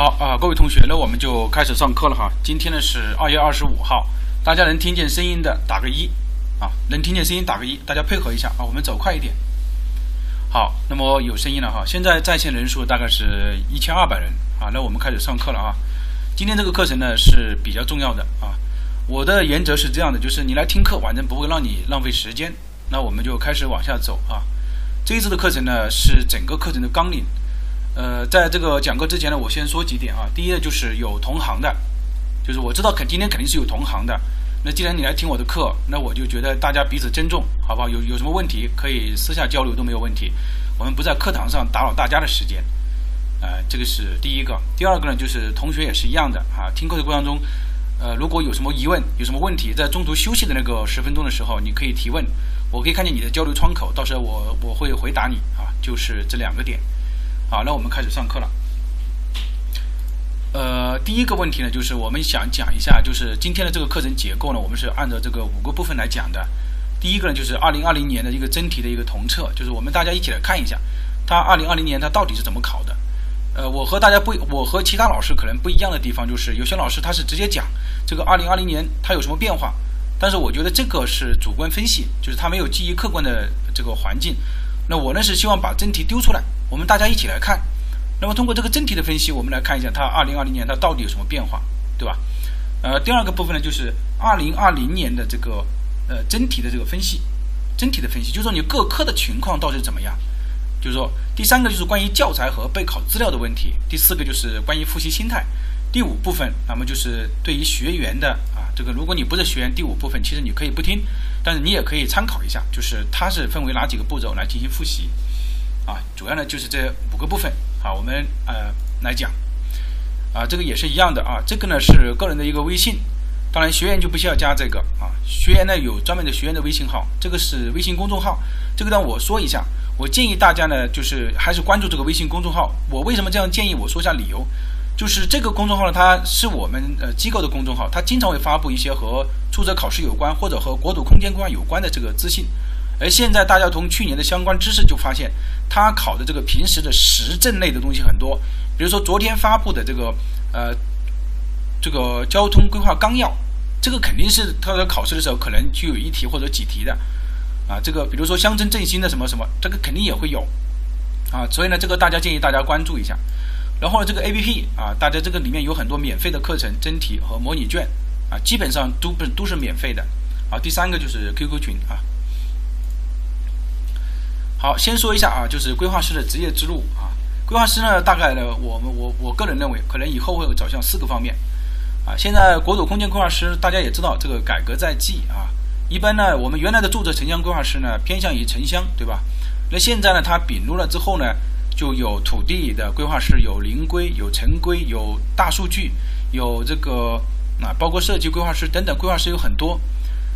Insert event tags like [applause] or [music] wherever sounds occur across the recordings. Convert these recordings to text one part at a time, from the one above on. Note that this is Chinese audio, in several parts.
好啊，各位同学，那我们就开始上课了哈。今天呢是二月二十五号，大家能听见声音的打个一啊，能听见声音打个一，大家配合一下啊，我们走快一点。好，那么有声音了哈，现在在线人数大概是一千二百人啊，那我们开始上课了啊。今天这个课程呢是比较重要的啊，我的原则是这样的，就是你来听课，反正不会让你浪费时间。那我们就开始往下走啊。这一次的课程呢是整个课程的纲领。呃，在这个讲课之前呢，我先说几点啊。第一呢，就是有同行的，就是我知道肯今天肯定是有同行的。那既然你来听我的课，那我就觉得大家彼此尊重，好不好？有有什么问题可以私下交流都没有问题。我们不在课堂上打扰大家的时间，呃，这个是第一个。第二个呢，就是同学也是一样的啊。听课的过程中，呃，如果有什么疑问、有什么问题，在中途休息的那个十分钟的时候，你可以提问，我可以看见你的交流窗口，到时候我我会回答你啊。就是这两个点。好，那我们开始上课了。呃，第一个问题呢，就是我们想讲一下，就是今天的这个课程结构呢，我们是按照这个五个部分来讲的。第一个呢，就是二零二零年的一个真题的一个同测，就是我们大家一起来看一下，它二零二零年它到底是怎么考的。呃，我和大家不，我和其他老师可能不一样的地方，就是有些老师他是直接讲这个二零二零年它有什么变化，但是我觉得这个是主观分析，就是他没有基于客观的这个环境。那我呢是希望把真题丢出来。我们大家一起来看，那么通过这个真题的分析，我们来看一下它二零二零年它到底有什么变化，对吧？呃，第二个部分呢，就是二零二零年的这个呃真题的这个分析，真题的分析，就是说你各科的情况到底怎么样？就是说，第三个就是关于教材和备考资料的问题，第四个就是关于复习心态，第五部分，那么就是对于学员的啊，这个如果你不是学员，第五部分其实你可以不听，但是你也可以参考一下，就是它是分为哪几个步骤来进行复习。啊，主要呢就是这五个部分啊，我们呃来讲啊，这个也是一样的啊，这个呢是个人的一个微信，当然学员就不需要加这个啊，学员呢有专门的学员的微信号，这个是微信公众号，这个呢我说一下，我建议大家呢就是还是关注这个微信公众号，我为什么这样建议？我说一下理由，就是这个公众号呢，它是我们呃机构的公众号，它经常会发布一些和出则考试有关或者和国土空间规划有关的这个资讯。而现在大家从去年的相关知识就发现，他考的这个平时的时政类的东西很多，比如说昨天发布的这个呃这个交通规划纲要，这个肯定是他在考试的时候可能就有一题或者几题的啊，这个比如说乡村振兴的什么什么，这个肯定也会有啊，所以呢，这个大家建议大家关注一下。然后这个 A P P 啊，大家这个里面有很多免费的课程、真题和模拟卷啊，基本上都不都是免费的啊。第三个就是 Q Q 群啊。好，先说一下啊，就是规划师的职业之路啊。规划师呢，大概呢，我们我我个人认为，可能以后会走向四个方面啊。现在国土空间规划师，大家也知道，这个改革在即啊。一般呢，我们原来的住宅城乡规划师呢，偏向于城乡，对吧？那现在呢，它并入了之后呢，就有土地的规划师，有林规，有城规，有大数据，有这个啊，包括设计规划师等等，规划师有很多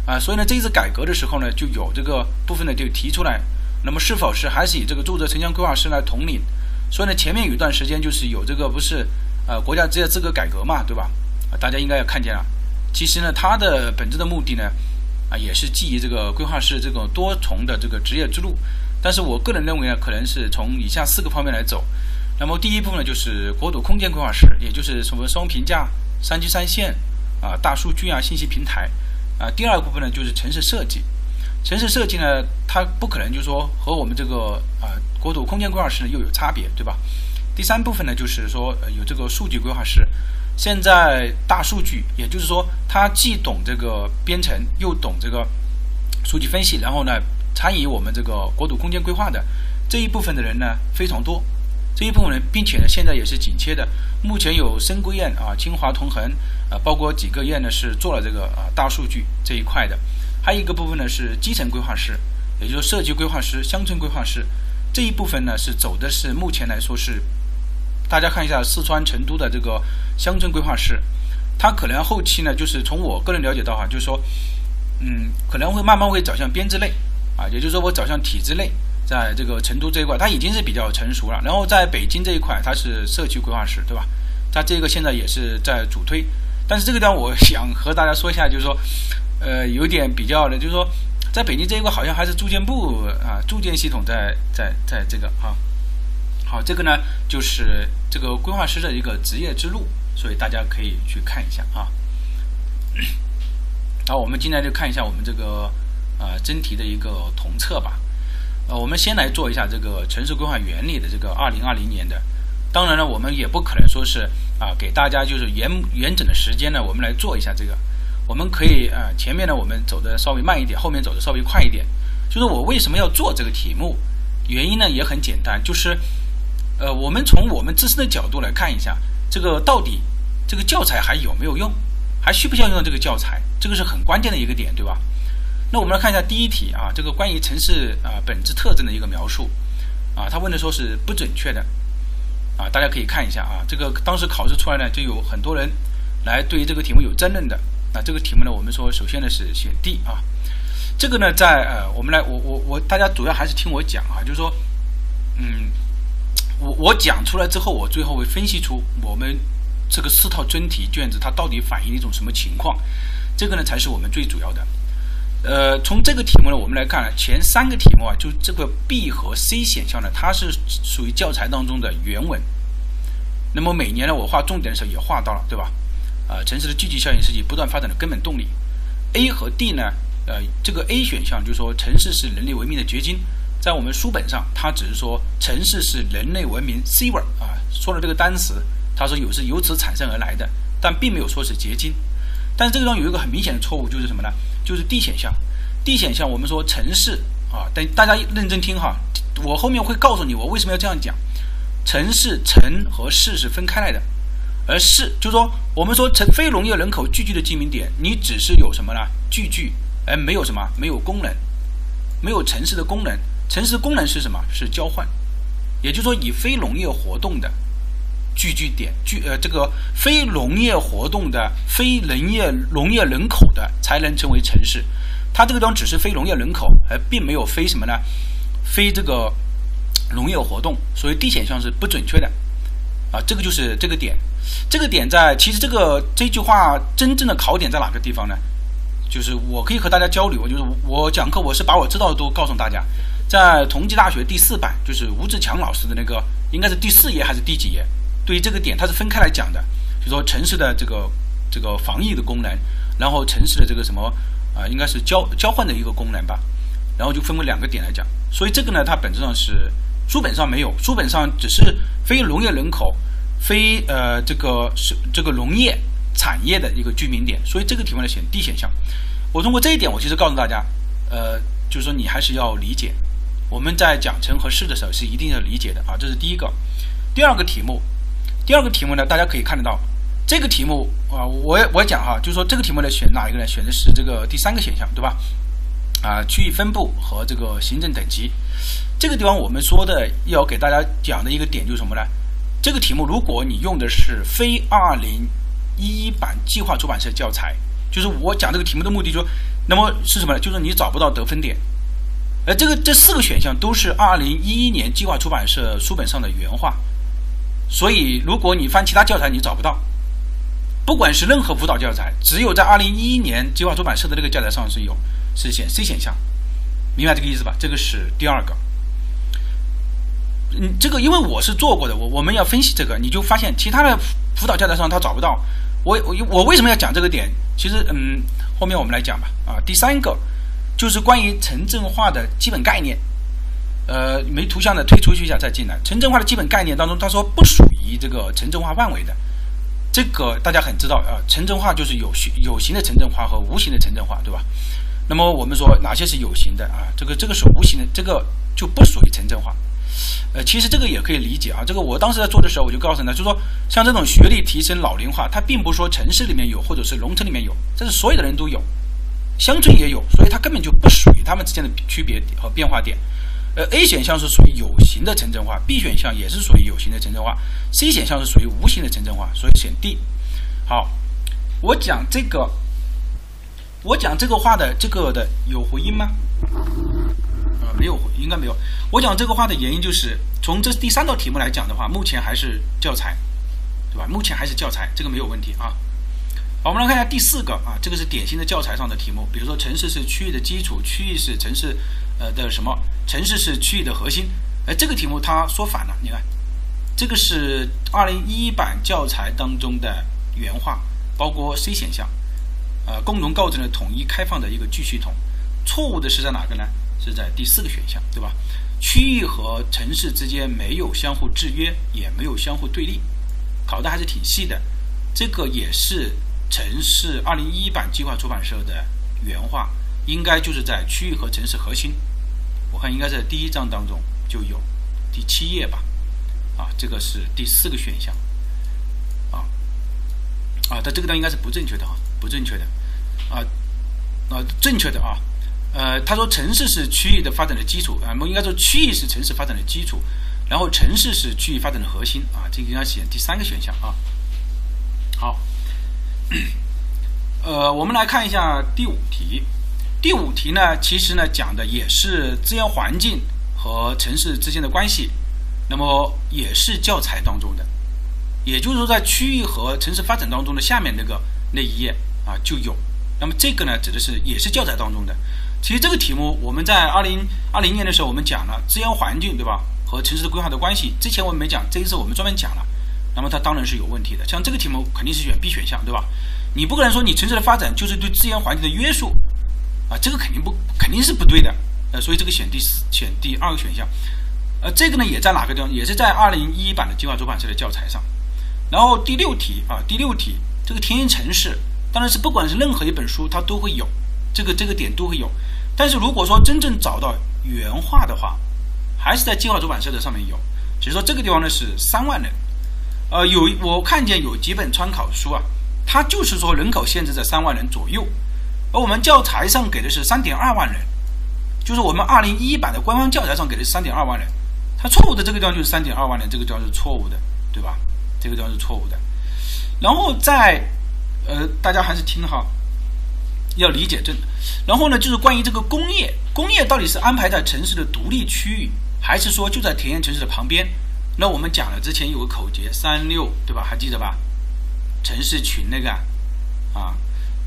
啊。所以呢，这一次改革的时候呢，就有这个部分呢，就提出来。那么是否是还是以这个住宅城乡规划师来统领？所以呢，前面有一段时间就是有这个不是呃国家职业资格改革嘛，对吧？啊，大家应该也看见了。其实呢，它的本质的目的呢，啊，也是基于这个规划师这种多重的这个职业之路。但是我个人认为呢，可能是从以下四个方面来走。那么第一部分呢，就是国土空间规划师，也就是什么双评价、三区三线啊、大数据啊、信息平台啊。第二部分呢，就是城市设计。城市设计呢，它不可能就是说和我们这个啊国土空间规划师呢又有差别，对吧？第三部分呢，就是说呃有这个数据规划师，现在大数据，也就是说他既懂这个编程，又懂这个数据分析，然后呢参与我们这个国土空间规划的这一部分的人呢非常多，这一部分人，并且呢现在也是紧缺的。目前有深规院啊、清华同衡啊，包括几个院呢是做了这个啊大数据这一块的。还有一个部分呢是基层规划师，也就是社区规划师、乡村规划师这一部分呢是走的是目前来说是，大家看一下四川成都的这个乡村规划师，他可能后期呢就是从我个人了解到哈，就是说，嗯，可能会慢慢会走向编制类啊，也就是说我走向体制类，在这个成都这一块他已经是比较成熟了，然后在北京这一块他是社区规划师，对吧？他这个现在也是在主推，但是这个地方我想和大家说一下，就是说。呃，有点比较的，就是说，在北京这一块好像还是住建部啊，住建系统在在在这个啊。好，这个呢就是这个规划师的一个职业之路，所以大家可以去看一下啊。[coughs] 好，我们今天就看一下我们这个呃真题的一个统测吧。呃，我们先来做一下这个城市规划原理的这个二零二零年的。当然了，我们也不可能说是啊给大家就是完完整的时间呢，我们来做一下这个。我们可以啊前面呢我们走的稍微慢一点，后面走的稍微快一点。就是我为什么要做这个题目？原因呢也很简单，就是呃我们从我们自身的角度来看一下，这个到底这个教材还有没有用，还需不需要用到这个教材？这个是很关键的一个点，对吧？那我们来看一下第一题啊，这个关于城市啊本质特征的一个描述啊，他问的说是不准确的啊，大家可以看一下啊，这个当时考试出来呢，就有很多人来对于这个题目有争论的。那这个题目呢，我们说首先呢是选 D 啊。这个呢，在呃，我们来，我我我，大家主要还是听我讲啊，就是说，嗯，我我讲出来之后，我最后会分析出我们这个四套真题卷子它到底反映一种什么情况，这个呢才是我们最主要的。呃，从这个题目呢，我们来看前三个题目啊，就这个 B 和 C 选项呢，它是属于教材当中的原文。那么每年呢，我画重点的时候也画到了，对吧？啊，城市的聚集效应是其不断发展的根本动力。A 和 D 呢？呃，这个 A 选项就是说城市是人类文明的结晶，在我们书本上，它只是说城市是人类文明 s i v e r 啊，说了这个单词，他说有是由此产生而来的，但并没有说是结晶。但是这个地方有一个很明显的错误，就是什么呢？就是 D 选项。D 选项我们说城市啊，等大家认真听哈，我后面会告诉你我为什么要这样讲。城市城和市是分开来的。而是就是说，我们说城非农业人口聚居的居民点，你只是有什么呢？聚居，而没有什么，没有功能，没有城市的功能。城市功能是什么？是交换。也就是说，以非农业活动的聚居点，聚呃这个非农业活动的非农业农业人口的，才能成为城市。它这个地方只是非农业人口，而并没有非什么呢？非这个农业活动，所以 D 选项是不准确的。啊，这个就是这个点。这个点在其实这个这句话真正的考点在哪个地方呢？就是我可以和大家交流，就是我讲课我是把我知道的都告诉大家，在同济大学第四版，就是吴志强老师的那个应该是第四页还是第几页？对于这个点，它是分开来讲的，就说城市的这个这个防疫的功能，然后城市的这个什么啊，应该是交交换的一个功能吧，然后就分为两个点来讲。所以这个呢，它本质上是书本上没有，书本上只是非农业人口。非呃这个是这个农业产业的一个居民点，所以这个题目呢选 D 选项。我通过这一点，我其实告诉大家，呃，就是说你还是要理解，我们在讲城和市的时候是一定要理解的啊，这是第一个。第二个题目，第二个题目呢，大家可以看得到，这个题目啊，我我讲哈，就是说这个题目呢选哪一个呢？选的是这个第三个选项，对吧？啊，区域分布和这个行政等级，这个地方我们说的要给大家讲的一个点就是什么呢？这个题目，如果你用的是非二零一一版计划出版社教材，就是我讲这个题目的目的，就那么是什么呢？就是你找不到得分点。而这个这四个选项都是二零一一年计划出版社书本上的原话，所以如果你翻其他教材，你找不到。不管是任何辅导教材，只有在二零一一年计划出版社的那个教材上是有是选 C 选项，明白这个意思吧？这个是第二个。嗯，这个因为我是做过的，我我们要分析这个，你就发现其他的辅导教材上他找不到。我我我为什么要讲这个点？其实嗯，后面我们来讲吧。啊，第三个就是关于城镇化的基本概念。呃，没图像的退出去一下再进来。城镇化的基本概念当中，他说不属于这个城镇化范围的。这个大家很知道啊，城镇化就是有形有形的城镇化和无形的城镇化，对吧？那么我们说哪些是有形的啊？这个这个是无形的，这个就不属于城镇化。呃，其实这个也可以理解啊。这个我当时在做的时候，我就告诉他，就说像这种学历提升、老龄化，它并不是说城市里面有，或者是农村里面有，这是所有的人都有，乡村也有，所以它根本就不属于他们之间的区别和变化点。呃，A 选项是属于有形的城镇化，B 选项也是属于有形的城镇化，C 选项是属于无形的城镇化，所以选 D。好，我讲这个，我讲这个话的这个的有回音吗？没有，应该没有。我讲这个话的原因就是，从这第三道题目来讲的话，目前还是教材，对吧？目前还是教材，这个没有问题啊。好，我们来看一下第四个啊，这个是典型的教材上的题目。比如说，城市是区域的基础，区域是城市呃的什么？城市是区域的核心。哎，这个题目它说反了，你看，这个是二零一一版教材当中的原话，包括 C 选项，呃，共同构成了统一开放的一个巨系统。错误的是在哪个呢？是在第四个选项，对吧？区域和城市之间没有相互制约，也没有相互对立，考的还是挺细的。这个也是城市二零一一版计划出版社的原话，应该就是在区域和城市核心。我看应该在第一章当中就有，第七页吧。啊，这个是第四个选项。啊啊，它这个呢应该是不正确的哈，不正确的。啊啊，正确的啊。呃，他说城市是区域的发展的基础啊，我们应该说区域是城市发展的基础，然后城市是区域发展的核心啊，这个应该选第三个选项啊。好，[coughs] 呃，我们来看一下第五题。第五题呢，其实呢讲的也是资源环境和城市之间的关系，那么也是教材当中的，也就是说在区域和城市发展当中的下面那个那一页啊就有，那么这个呢指的是也是教材当中的。其实这个题目我们在二零二零年的时候我们讲了资源环境，对吧？和城市的规划的关系，之前我们没讲，这一次我们专门讲了。那么它当然是有问题的。像这个题目肯定是选 B 选项，对吧？你不可能说你城市的发展就是对资源环境的约束啊，这个肯定不肯定是不对的。呃，所以这个选第四选第二个选项。呃，这个呢也在哪个地方？也是在二零一一版的计划出版社的教材上。然后第六题啊，第六题这个田园城市，当然是不管是任何一本书它都会有这个这个点都会有。但是如果说真正找到原话的话，还是在计划出版社的上面有。只是说这个地方呢是三万人，呃，有我看见有几本参考书啊，它就是说人口限制在三万人左右，而我们教材上给的是三点二万人，就是我们二零一一版的官方教材上给的是三点二万人，它错误的这个地方就是三点二万人，这个地方是错误的，对吧？这个地方是错误的。然后在呃，大家还是听哈。要理解这，然后呢，就是关于这个工业，工业到底是安排在城市的独立区域，还是说就在田园城市的旁边？那我们讲了，之前有个口诀三六，对吧？还记得吧？城市群那个啊，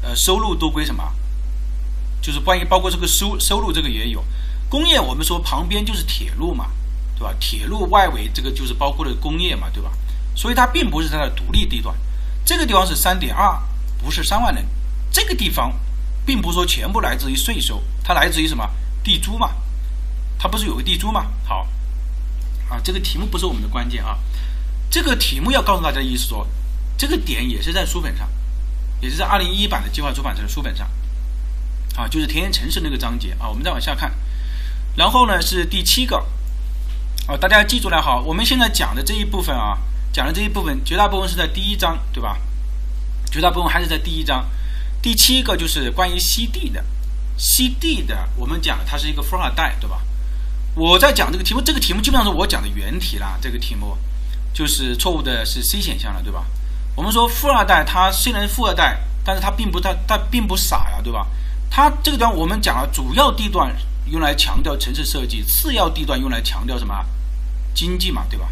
呃，收入都归什么？就是关于包括这个收收入这个也有。工业我们说旁边就是铁路嘛，对吧？铁路外围这个就是包括的工业嘛，对吧？所以它并不是它的独立地段。这个地方是三点二，不是三万人，这个地方。并不是说全部来自于税收，它来自于什么地租嘛？它不是有个地租嘛？好，啊，这个题目不是我们的关键啊。这个题目要告诉大家的意思说，这个点也是在书本上，也是在二零一一版的计划出版社的书本上，啊，就是田园城市那个章节啊。我们再往下看，然后呢是第七个，啊，大家记住了哈。我们现在讲的这一部分啊，讲的这一部分绝大部分是在第一章，对吧？绝大部分还是在第一章。第七个就是关于 C D 的，，C D 的，我们讲它是一个富二代，对吧？我在讲这个题目，这个题目基本上是我讲的原题啦。这个题目就是错误的是 C 选项了，对吧？我们说富二代他虽然富二代，但是他并不他他并不傻呀，对吧？他这个地方我们讲了，主要地段用来强调城市设计，次要地段用来强调什么经济嘛，对吧？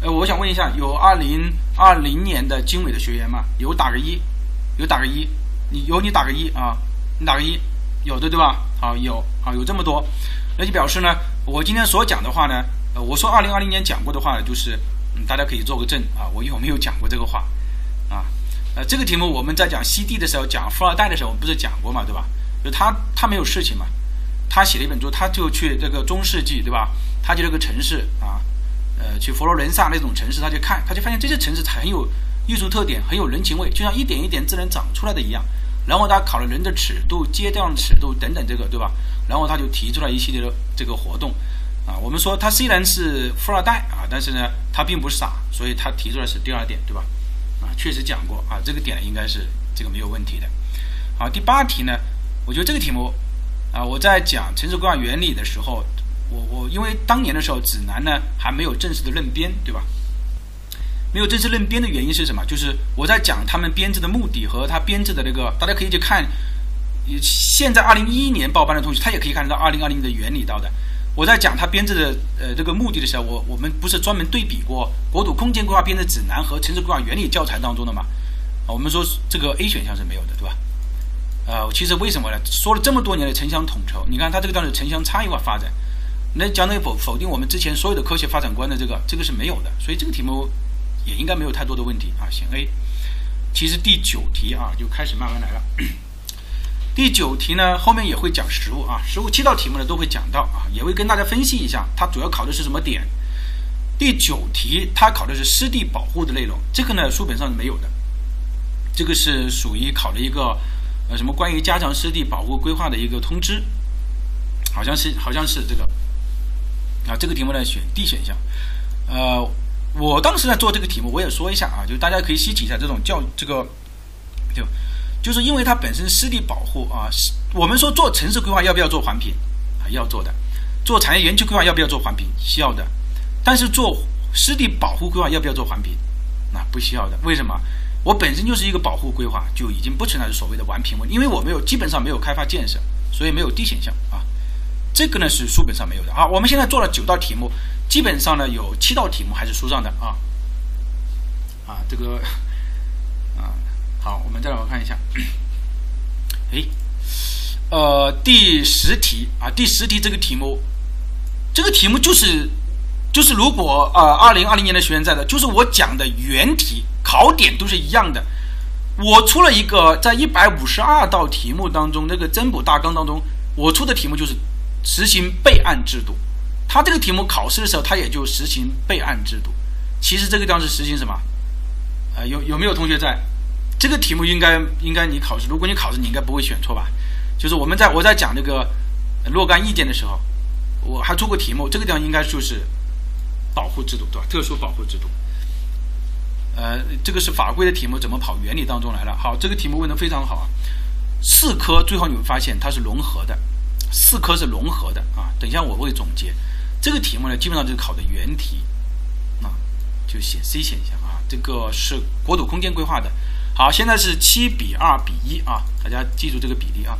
呃，我想问一下，有二零二零年的经纬的学员吗？有打个一，有打个一。你有你打个一啊，你打个一，有的对吧？好有好有这么多，那就表示呢，我今天所讲的话呢，呃，我说二零二零年讲过的话呢，就是嗯，大家可以做个证啊，我有没有讲过这个话啊？呃，这个题目我们在讲 CD 的时候，讲富二代的时候，我们不是讲过嘛，对吧？就他他没有事情嘛，他写了一本书，他就去这个中世纪，对吧？他去这个城市啊，呃，去佛罗伦萨那种城市，他就看，他就发现这些城市很有艺术特点，很有人情味，就像一点一点自然长出来的一样。然后他考了人的尺度、阶段尺度等等，这个对吧？然后他就提出了一系列的这个活动，啊，我们说他虽然是富二代啊，但是呢，他并不傻，所以他提出来是第二点，对吧？啊，确实讲过啊，这个点应该是这个没有问题的。好，第八题呢，我觉得这个题目啊，我在讲城市规划原理的时候，我我因为当年的时候指南呢还没有正式的认编，对吧？没有正式认编的原因是什么？就是我在讲他们编制的目的和他编制的那个，大家可以去看。现在二零一一年报班的同学，他也可以看得到二零二零的原理到的。我在讲他编制的呃这个目的的时候，我我们不是专门对比过国土空间规划编制指南和城市规划原理教材当中的吗？我们说这个 A 选项是没有的，对吧？呃，其实为什么呢？说了这么多年的城乡统筹，你看它这个叫做城乡差异化发展，那将等于否否定我们之前所有的科学发展观的这个，这个是没有的，所以这个题目也应该没有太多的问题啊。选 A。其实第九题啊就开始慢慢来了。[clears throat] 第九题呢后面也会讲实物啊，实物七道题目呢都会讲到啊，也会跟大家分析一下，它主要考的是什么点。第九题它考的是湿地保护的内容，这个呢书本上是没有的，这个是属于考了一个呃什么关于加强湿地保护规划的一个通知，好像是好像是这个。啊，这个题目呢选 D 选项。呃，我当时在做这个题目，我也说一下啊，就大家可以吸取一下这种教这个，就就是因为它本身湿地保护啊，我们说做城市规划要不要做环评啊？要做的。做产业园区规划要不要做环评？需要的。但是做湿地保护规划要不要做环评？那不需要的。为什么？我本身就是一个保护规划，就已经不存在所谓的环评问题，因为我没有基本上没有开发建设，所以没有 D 选项啊。这个呢是书本上没有的啊。我们现在做了九道题目，基本上呢有七道题目还是书上的啊。啊，这个啊，好，我们再来我看一下。[clears throat] 哎，呃，第十题啊，第十题这个题目，这个题目就是就是如果呃，二零二零年的学员在的，就是我讲的原题考点都是一样的。我出了一个在一百五十二道题目当中，那个增补大纲当中，我出的题目就是。实行备案制度，他这个题目考试的时候，他也就实行备案制度。其实这个地方是实行什么？呃，有有没有同学在？这个题目应该应该你考试，如果你考试，你应该不会选错吧？就是我们在我在讲那个若干意见的时候，我还出过题目，这个地方应该就是保护制度，对吧？特殊保护制度。呃，这个是法规的题目，怎么跑原理当中来了？好，这个题目问的非常好啊。四科最后你会发现它是融合的。四科是融合的啊，等一下我会总结。这个题目呢，基本上就是考的原题啊，就写 C 选项啊。这个是国土空间规划的。好，现在是七比二比一啊，大家记住这个比例啊。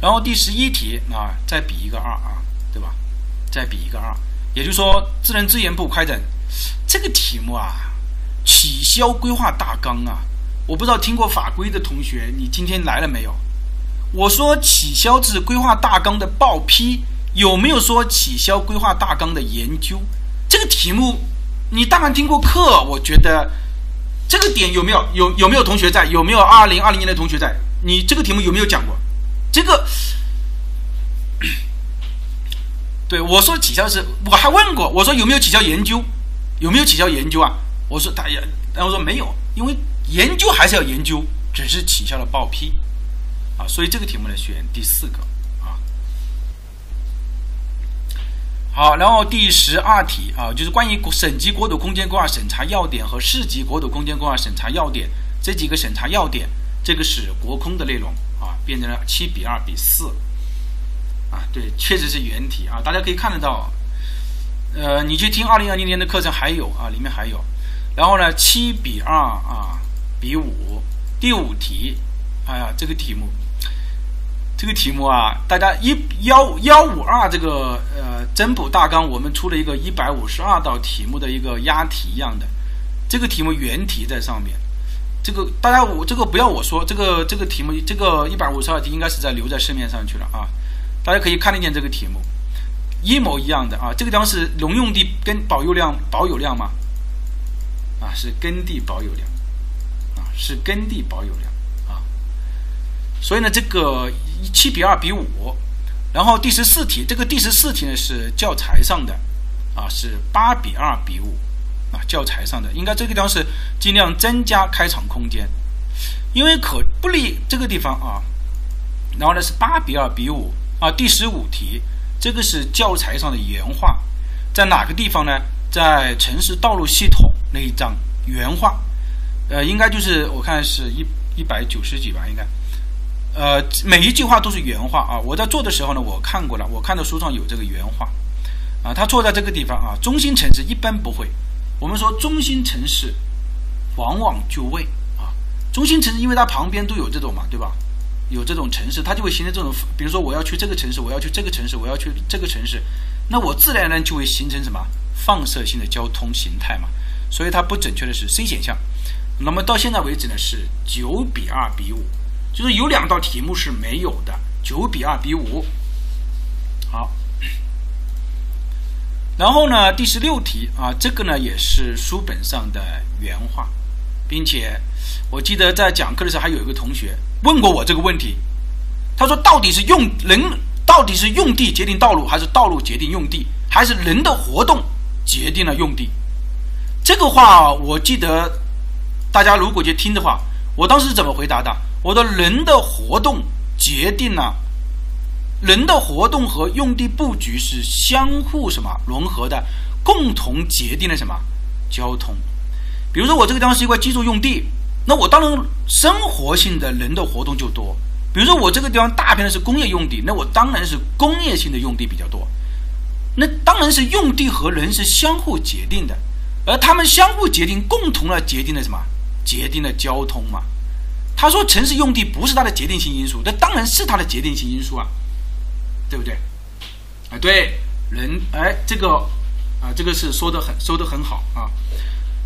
然后第十一题啊，再比一个二啊，对吧？再比一个二，也就是说，自然资源部开展这个题目啊，取消规划大纲啊。我不知道听过法规的同学，你今天来了没有？我说取消至规划大纲的报批，有没有说取消规划大纲的研究？这个题目你大概听过课，我觉得这个点有没有有有没有同学在？有没有二零二零年的同学在？你这个题目有没有讲过？这个，对我说取消是，我还问过，我说有没有取消研究？有没有取消研究啊？我说大家，然后说没有，因为研究还是要研究，只是取消了报批。啊，所以这个题目呢选第四个好，然后第十二题啊，就是关于省级国土空间规划审查要点和市级国土空间规划审查要点这几个审查要点，这个是国空的内容啊，变成了七比二比四。啊，对，确实是原题啊，大家可以看得到，呃，你去听二零二零年的课程还有啊，里面还有，然后呢七比二啊比五，第五题，哎呀，这个题目。这个题目啊，大家一幺幺五二这个呃增补大纲，我们出了一个一百五十二道题目的一个押题一样的，这个题目原题在上面，这个大家我这个不要我说，这个这个题目这个一百五十二题应该是在留在市面上去了啊，大家可以看得见这个题目。一模一样的啊，这个地方是农用地跟保有量保有量吗？啊，是耕地保有量。啊，是耕地保有量。啊。所以呢，这个七比二比五，然后第十四题，这个第十四题呢是教材上的，啊是八比二比五，啊教材上的应该这个地方是尽量增加开场空间，因为可不利这个地方啊，然后呢是八比二比五啊第十五题，这个是教材上的原话，在哪个地方呢？在城市道路系统那一章原话，呃应该就是我看是一一百九十几吧，应该。呃，每一句话都是原话啊！我在做的时候呢，我看过了，我看到书上有这个原话，啊，他错在这个地方啊。中心城市一般不会，我们说中心城市往往就位啊。中心城市因为它旁边都有这种嘛，对吧？有这种城市，它就会形成这种，比如说我要去这个城市，我要去这个城市，我要去这个城市，那我自然而然就会形成什么放射性的交通形态嘛。所以它不准确的是 C 选项。那么到现在为止呢，是九比二比五。就是有两道题目是没有的，九比二比五。好，然后呢，第十六题啊，这个呢也是书本上的原话，并且我记得在讲课的时候，还有一个同学问过我这个问题，他说到底是用人，到底是用地决定道路，还是道路决定用地，还是人的活动决定了用地？这个话我记得，大家如果去听的话，我当时怎么回答的？我的人的活动决定了人的活动和用地布局是相互什么融合的，共同决定了什么交通。比如说我这个地方是一块居住用地，那我当然生活性的人的活动就多。比如说我这个地方大片的是工业用地，那我当然是工业性的用地比较多。那当然是用地和人是相互决定的。而他们相互决定，共同的决定了什么？决定了交通嘛。他说城市用地不是它的决定性因素，那当然是它的决定性因素啊，对不对？啊，对，人，哎，这个啊，这个是说的很，说的很好啊。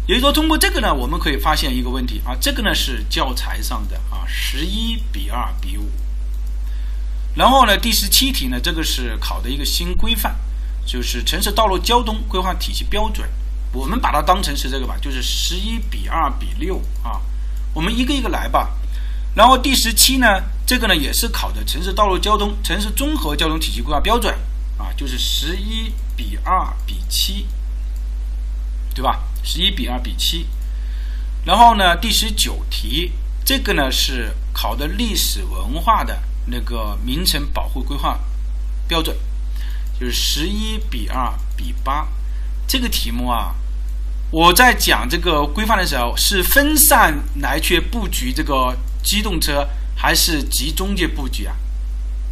也就是说，通过这个呢，我们可以发现一个问题啊，这个呢是教材上的啊，十一比二比五。然后呢，第十七题呢，这个是考的一个新规范，就是城市道路交通规划体系标准。我们把它当成是这个吧，就是十一比二比六啊。我们一个一个来吧。然后第十七呢，这个呢也是考的城市道路交通、城市综合交通体系规划标准啊，就是十一比二比七，对吧？十一比二比七。然后呢，第十九题，这个呢是考的历史文化的那个名城保护规划标准，就是十一比二比八。这个题目啊。我在讲这个规范的时候，是分散来去布局这个机动车，还是集中去布局啊？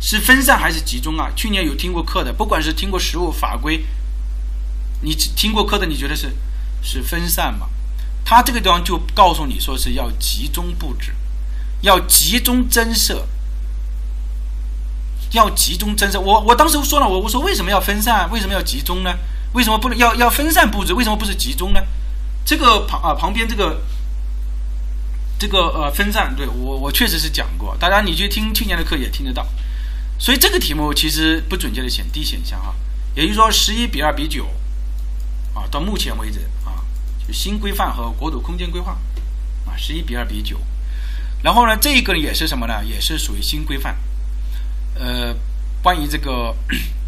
是分散还是集中啊？去年有听过课的，不管是听过实务法规，你听过课的，你觉得是是分散吗？他这个地方就告诉你说是要集中布置，要集中增设，要集中增设。我我当时说了，我我说为什么要分散？为什么要集中呢？为什么不能要要分散布置？为什么不是集中呢？这个旁啊旁边这个这个呃分散，对我我确实是讲过，大家你去听去年的课也听得到。所以这个题目其实不准确的选 D 选项哈，也就是说十一比二比九啊，到目前为止啊，就新规范和国土空间规划啊，十一比二比九。然后呢，这一个也是什么呢？也是属于新规范，呃，关于这个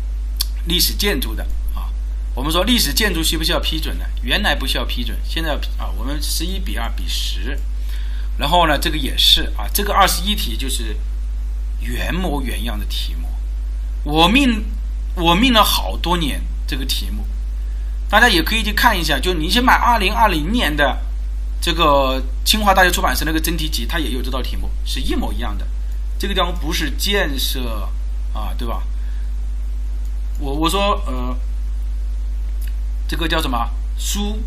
[clears throat] 历史建筑的啊。我们说历史建筑需不需要批准呢？原来不需要批准，现在啊。我们十一比二比十，然后呢，这个也是啊。这个二十一题就是原模原样的题目，我命我命了好多年这个题目，大家也可以去看一下。就你去买二零二零年的这个清华大学出版社那个真题集，它也有这道题目，是一模一样的。这个地方不是建设啊，对吧？我我说呃。这个叫什么书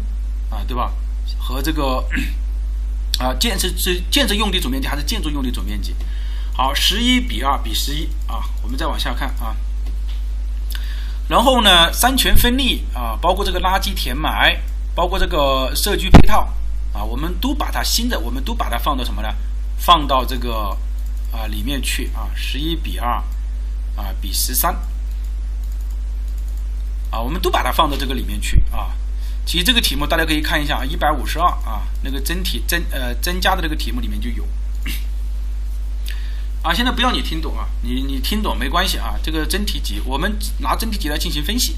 啊，对吧？和这个啊，建设是建设用地总面积还是建筑用地总面积？好，十一比二比十一啊，我们再往下看啊。然后呢，三权分立啊，包括这个垃圾填埋，包括这个社区配套啊，我们都把它新的，我们都把它放到什么呢？放到这个啊里面去啊，十一比二啊比十三。啊，我们都把它放到这个里面去啊。其实这个题目大家可以看一下啊，一百五十二啊，那个真题增呃增加的这个题目里面就有。[coughs] 啊，现在不要你听懂啊，你你听懂没关系啊。这个真题集，我们拿真题集来进行分析。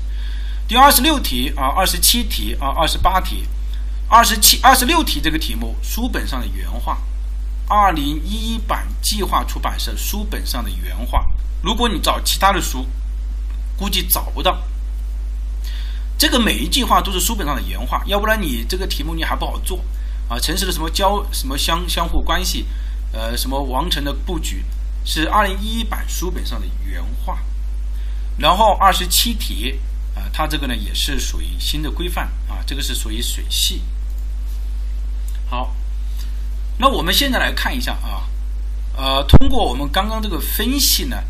第二十六题啊，二十七题啊，二十八题，二十七、二十六题这个题目书本上的原话，二零一一版计划出版社书本上的原话。如果你找其他的书，估计找不到。这个每一句话都是书本上的原话，要不然你这个题目你还不好做啊。城市的什么交什么相相互关系，呃，什么王城的布局，是二零一一版书本上的原话。然后二十七题啊，它这个呢也是属于新的规范啊，这个是属于水系。好，那我们现在来看一下啊，呃，通过我们刚刚这个分析呢。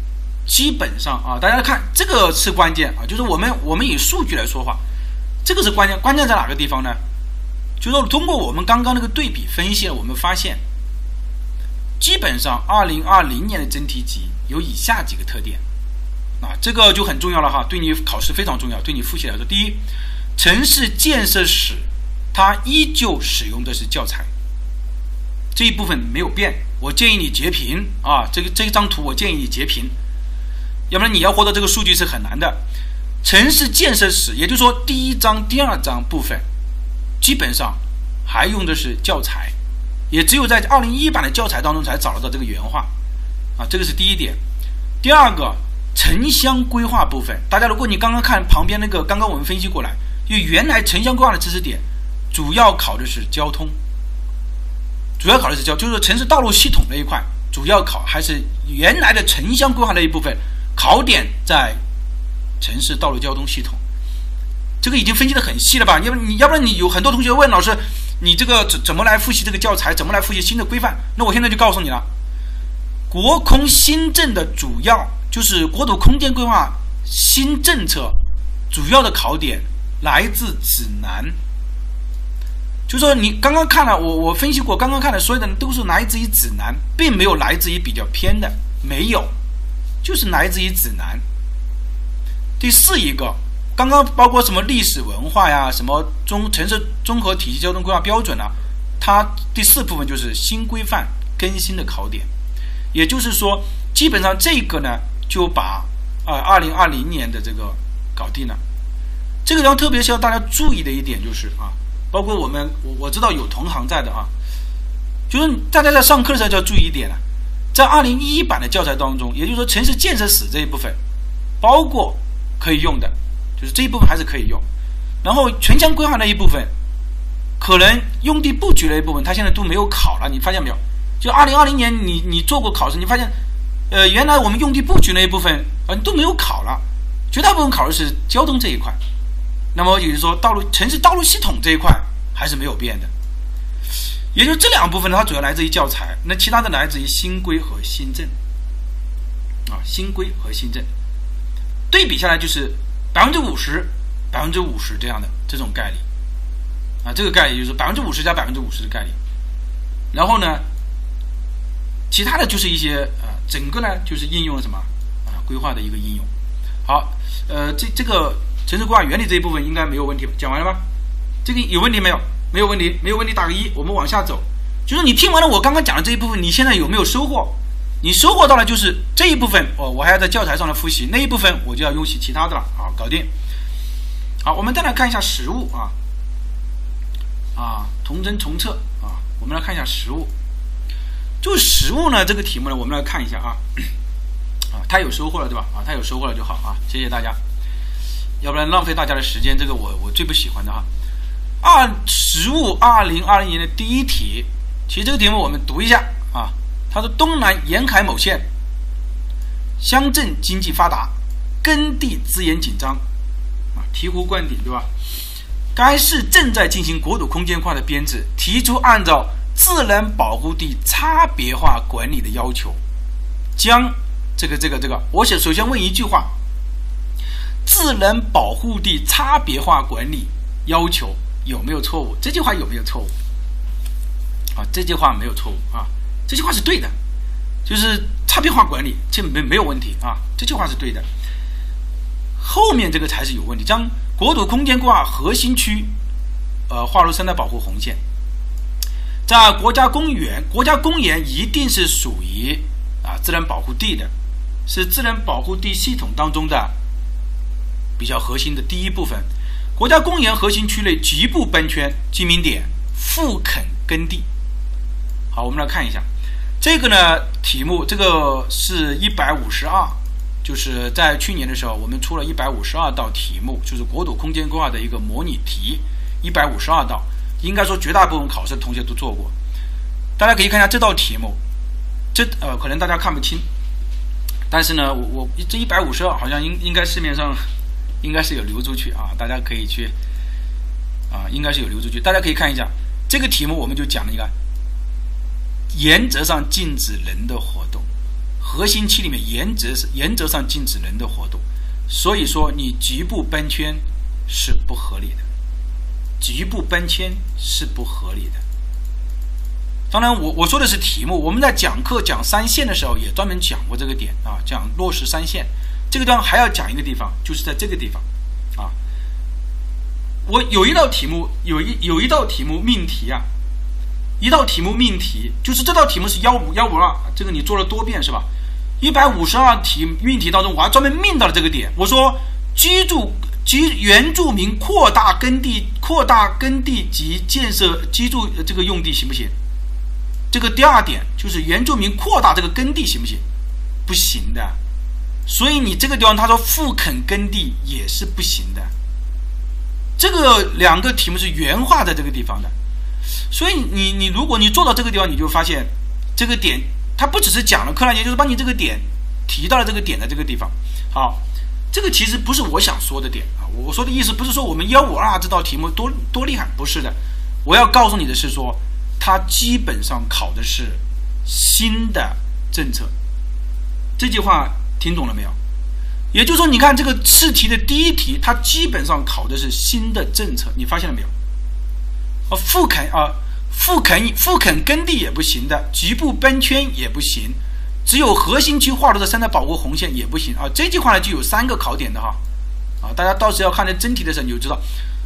基本上啊，大家看这个是关键啊，就是我们我们以数据来说话，这个是关键。关键在哪个地方呢？就说通过我们刚刚那个对比分析，我们发现，基本上二零二零年的真题集有以下几个特点：啊，这个就很重要了哈，对你考试非常重要，对你复习来说，第一，城市建设史它依旧使用的是教材，这一部分没有变。我建议你截屏啊，这个这一张图我建议你截屏，要不然你要获得这个数据是很难的。城市建设史，也就是说第一章、第二章部分，基本上还用的是教材，也只有在二零一一版的教材当中才找得到这个原话啊，这个是第一点。第二个，城乡规划部分，大家如果你刚刚看旁边那个，刚刚我们分析过来，就原来城乡规划的知识点，主要考的是交通，主要考的是交，就是城市道路系统那一块，主要考还是原来的城乡规划那一部分，考点在城市道路交通系统，这个已经分析的很细了吧？要不你要不然你有很多同学问老师，你这个怎怎么来复习这个教材，怎么来复习新的规范？那我现在就告诉你了。国空新政的主要就是国土空间规划新政策，主要的考点来自指南。就说你刚刚看了我我分析过，刚刚看的所有的都是来自于指南，并没有来自于比较偏的，没有，就是来自于指南。第四一个，刚刚包括什么历史文化呀，什么中城市综合体系交通规划标准啊，它第四部分就是新规范更新的考点。也就是说，基本上这个呢，就把啊二零二零年的这个搞定了。这个地方特别需要大家注意的一点就是啊，包括我们我我知道有同行在的啊，就是大家在上课的时候就要注意一点了，在二零一一版的教材当中，也就是说城市建设史这一部分，包括可以用的，就是这一部分还是可以用。然后城乡规划那一部分，可能用地布局那一部分，它现在都没有考了，你发现没有？就二零二零年，你你做过考试，你发现，呃，原来我们用地布局那一部分，呃，都没有考了，绝大部分考的是交通这一块。那么也就是说，道路城市道路系统这一块还是没有变的。也就这两部分呢，它主要来自于教材，那其他的来自于新规和新政。啊，新规和新政对比下来就是百分之五十、百分之五十这样的这种概率。啊，这个概率就是百分之五十加百分之五十的概率。然后呢？其他的就是一些呃，整个呢就是应用了什么啊规划的一个应用。好，呃，这这个城市规划原理这一部分应该没有问题，讲完了吗？这个有问题没有？没有问题，没有问题，打个一。我们往下走，就是你听完了我刚刚讲的这一部分，你现在有没有收获？你收获到了就是这一部分，哦，我还要在教材上来复习那一部分，我就要用习其他的了啊，搞定。好，我们再来看一下实物啊啊，同征重测啊，我们来看一下实物。就实物呢，这个题目呢，我们来看一下啊，啊，[clears throat] 他有收获了对吧？啊，他有收获了就好啊，谢谢大家，要不然浪费大家的时间，这个我我最不喜欢的哈。二实物二零二零年的第一题，其实这个题目我们读一下啊，他说东南沿海某县乡镇经济发达，耕地资源紧张啊，醍醐灌顶对吧？该市正在进行国土空间化的编制，提出按照。自然保护地差别化管理的要求，将这个这个这个，我想首先问一句话：自然保护地差别化管理要求有没有错误？这句话有没有错误？啊，这句话没有错误啊，这句话是对的，就是差别化管理这没没有问题啊，这句话是对的。后面这个才是有问题，将国土空间规划核心区，呃，划入生态保护红线。在国家公园，国家公园一定是属于啊自然保护地的，是自然保护地系统当中的比较核心的第一部分。国家公园核心区内局部搬迁居民点复垦耕地。好，我们来看一下这个呢题目，这个是一百五十二，就是在去年的时候，我们出了一百五十二道题目，就是国土空间规划的一个模拟题，一百五十二道。应该说，绝大部分考试的同学都做过。大家可以看一下这道题目，这呃，可能大家看不清，但是呢，我我这一百五十二好像应应该市面上应该是有流出去啊，大家可以去啊，应该是有流出去。大家可以看一下这个题目，我们就讲了一个原则上禁止人的活动，核心区里面原则是原则上禁止人的活动，所以说你局部搬迁是不合理的。局部搬迁是不合理的。当然，我我说的是题目。我们在讲课讲三线的时候，也专门讲过这个点啊，讲落实三线。这个地方还要讲一个地方，就是在这个地方，啊，我有一道题目，有一有一道题目命题啊，一道题目命题，就是这道题目是幺五幺五二，这个你做了多遍是吧？一百五十二题命题当中，我还专门命到了这个点，我说居住居原住民扩大耕地扩大耕地及建设居住这个用地行不行？这个第二点就是原住民扩大这个耕地行不行？不行的。所以你这个地方他说复垦耕地也是不行的，这个两个题目是原话在这个地方的，所以你你如果你做到这个地方，你就发现这个点它不只是讲了柯南杰，就是把你这个点提到了这个点的这个地方。好，这个其实不是我想说的点啊，我说的意思不是说我们幺五二这道题目多多厉害，不是的，我要告诉你的是说，它基本上考的是新的政策，这句话。听懂了没有？也就是说，你看这个试题的第一题，它基本上考的是新的政策，你发现了没有？啊，复垦啊，复垦复垦耕地也不行的，局部分圈也不行，只有核心区划入的生态保护红线也不行啊。这句话呢，就有三个考点的哈。啊，大家到时要看那真题的时候，你就知道。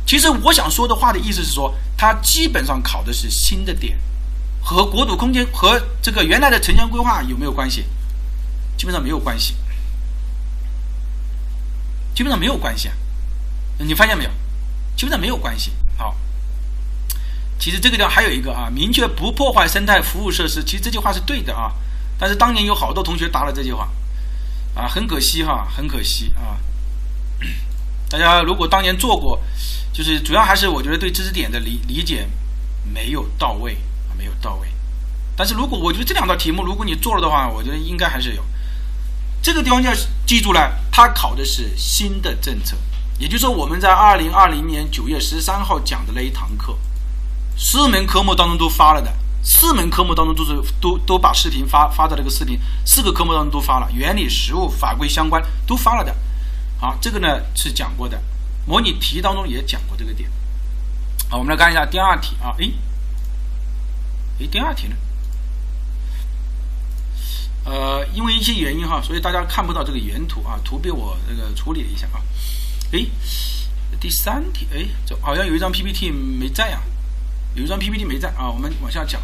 其实我想说的话的意思是说，它基本上考的是新的点，和国土空间和这个原来的城乡规划有没有关系？基本上没有关系。基本上没有关系啊，你发现没有？基本上没有关系。好，其实这个地方还有一个啊，明确不破坏生态服务设施。其实这句话是对的啊，但是当年有好多同学答了这句话，啊，很可惜哈，很可惜啊。[clears throat] 大家如果当年做过，就是主要还是我觉得对知识点的理理解没有到位，没有到位。但是如果我觉得这两道题目如果你做了的话，我觉得应该还是有。这个地方要记住了，它考的是新的政策，也就是说，我们在二零二零年九月十三号讲的那一堂课，四门科目当中都发了的，四门科目当中都是都都把视频发发到这个视频，四个科目当中都发了，原理、实务、法规相关都发了的。好，这个呢是讲过的，模拟题当中也讲过这个点。好，我们来看一下第二题啊，诶，诶，第二题呢？呃，因为一些原因哈，所以大家看不到这个原图啊，图被我这个处理了一下啊。哎，第三题，哎，这好像有一张 PPT 没在啊，有一张 PPT 没在啊，我们往下讲。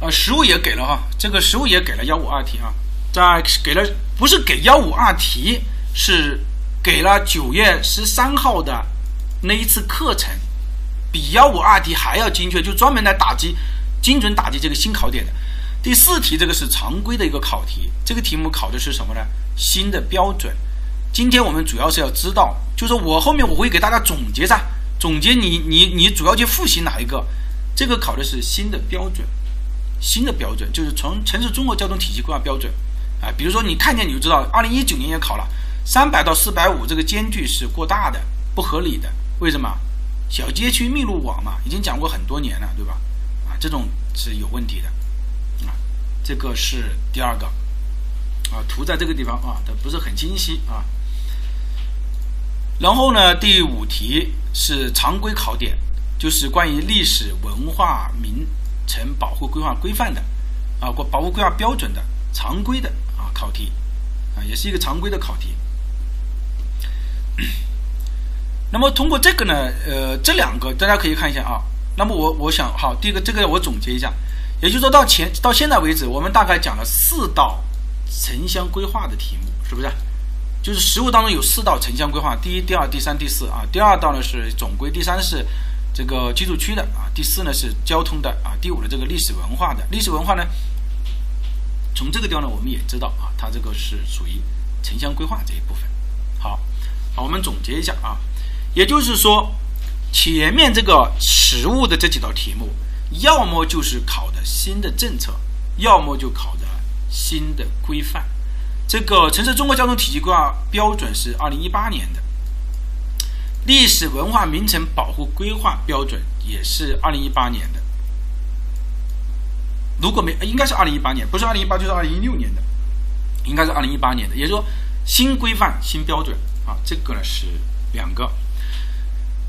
啊，实物也给了哈，这个实物也给了幺五二题啊，在给了不是给幺五二题，是给了九月十三号的那一次课程，比幺五二题还要精确，就专门来打击精准打击这个新考点的。第四题，这个是常规的一个考题，这个题目考的是什么呢？新的标准。今天我们主要是要知道，就是我后面我会给大家总结噻，总结你你你主要去复习哪一个？这个考的是新的标准，新的标准就是从城市综合交通体系规划标准啊。比如说你看见你就知道，二零一九年也考了三百到四百五，这个间距是过大的，不合理的。为什么？小街区密路网嘛，已经讲过很多年了，对吧？啊，这种是有问题的。这个是第二个啊，图在这个地方啊，它不是很清晰啊。然后呢，第五题是常规考点，就是关于历史文化名城保护规划规范的啊，或保护规划标准的常规的啊考题啊，也是一个常规的考题。那么通过这个呢，呃，这两个大家可以看一下啊。那么我我想好，第一个这个我总结一下。也就是说，到前到现在为止，我们大概讲了四道城乡规划的题目，是不是？就是实务当中有四道城乡规划，第一、第二、第三、第四啊。第二道呢是总规，第三是这个居住区的啊，第四呢是交通的啊，第五的这个历史文化的。历史文化呢，从这个地方呢，我们也知道啊，它这个是属于城乡规划这一部分。好，好，我们总结一下啊，也就是说，前面这个实物的这几道题目。要么就是考的新的政策，要么就考的新的规范。这个城市综合交通体系规划标准是二零一八年的，历史文化名城保护规划标准也是二零一八年的。如果没，应该是二零一八年，不是二零一八就是二零一六年的，应该是二零一八年的。也就是说，新规范、新标准啊，这个呢是两个。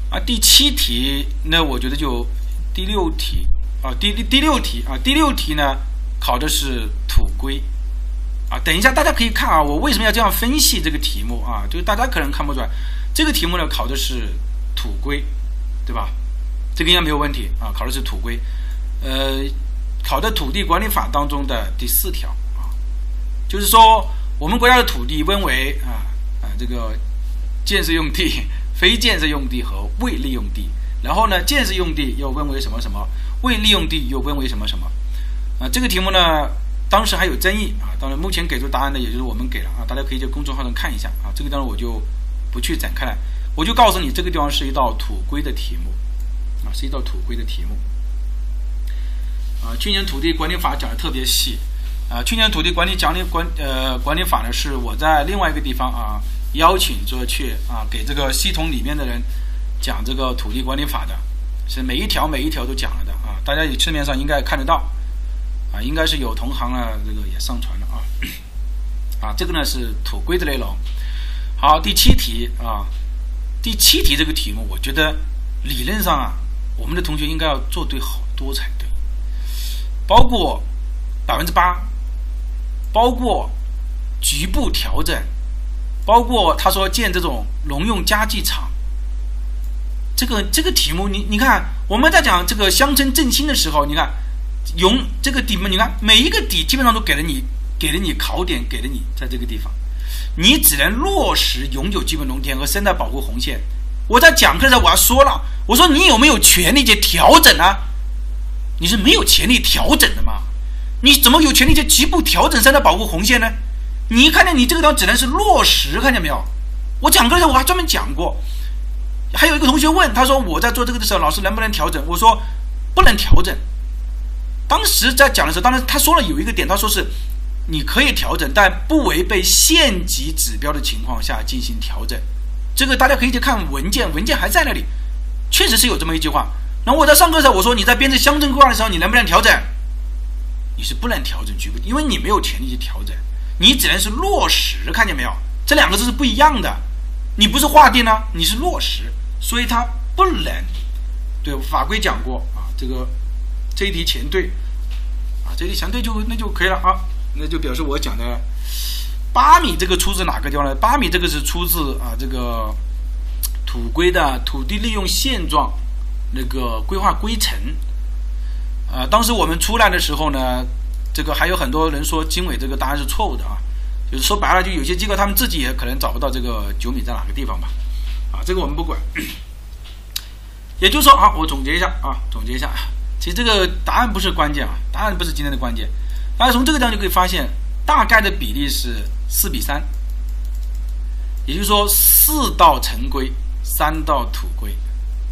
啊，第七题，那我觉得就。第六题啊，第第第六题啊，第六题呢，考的是土规啊，等一下大家可以看啊，我为什么要这样分析这个题目啊？就是大家可能看不出来，这个题目呢考的是土规，对吧？这个应该没有问题啊，考的是土规，呃，考的土地管理法当中的第四条啊，就是说我们国家的土地分为啊啊这个建设用地、非建设用地和未利用地，然后呢，建设用地又分为什么什么，未利用地又分为什么什么啊？这个题目呢？当时还有争议啊，当然目前给出答案的也就是我们给了啊，大家可以在公众号上看一下啊，这个当然我就不去展开了，我就告诉你这个地方是一道土规的题目啊，是一道土规的题目啊。去年土地管理法讲的特别细啊，去年土地管理讲理管呃管理法呢是我在另外一个地方啊邀请着去啊给这个系统里面的人讲这个土地管理法的，是每一条每一条都讲了的啊，大家也市面上应该看得到。啊，应该是有同行啊，这个也上传了啊。啊，这个呢是土规的内容。好，第七题啊，第七题这个题目，我觉得理论上啊，我们的同学应该要做对好多才对。包括百分之八，包括局部调整，包括他说建这种农用家具厂。这个这个题目，你你看，我们在讲这个乡村振兴的时候，你看。永这个底嘛，你看每一个底基本上都给了你，给了你考点，给了你在这个地方，你只能落实永久基本农田和生态保护红线。我在讲课的时候我要说了，我说你有没有权利去调整呢？你是没有权利调整的嘛？你怎么有权利去局部调整生态保护红线呢？你一看见你这个地方只能是落实，看见没有？我讲课的时候我还专门讲过，还有一个同学问他说我在做这个的时候，老师能不能调整？我说不能调整。当时在讲的时候，当然他说了有一个点，他说是你可以调整，但不违背县级指标的情况下进行调整。这个大家可以去看文件，文件还在那里，确实是有这么一句话。然后我在上课的时候，我说你在编制乡镇规划的时候，你能不能调整？你是不能调整局部，因为你没有权利去调整，你只能是落实，看见没有？这两个字是不一样的，你不是划定呢，你是落实，所以它不能。对法规讲过啊，这个。这一题全对，啊，这一题全对就那就可以了啊，那就表示我讲的八米这个出自哪个地方呢？八米这个是出自啊这个土规的土地利用现状那个规划规程，啊，当时我们出来的时候呢，这个还有很多人说经纬这个答案是错误的啊，就是说白了，就有些机构他们自己也可能找不到这个九米在哪个地方吧，啊，这个我们不管，也就是说啊，我总结一下啊，总结一下。其实这个答案不是关键啊，答案不是今天的关键。大家从这个地方就可以发现，大概的比例是四比三，也就是说四道城规，三道土规，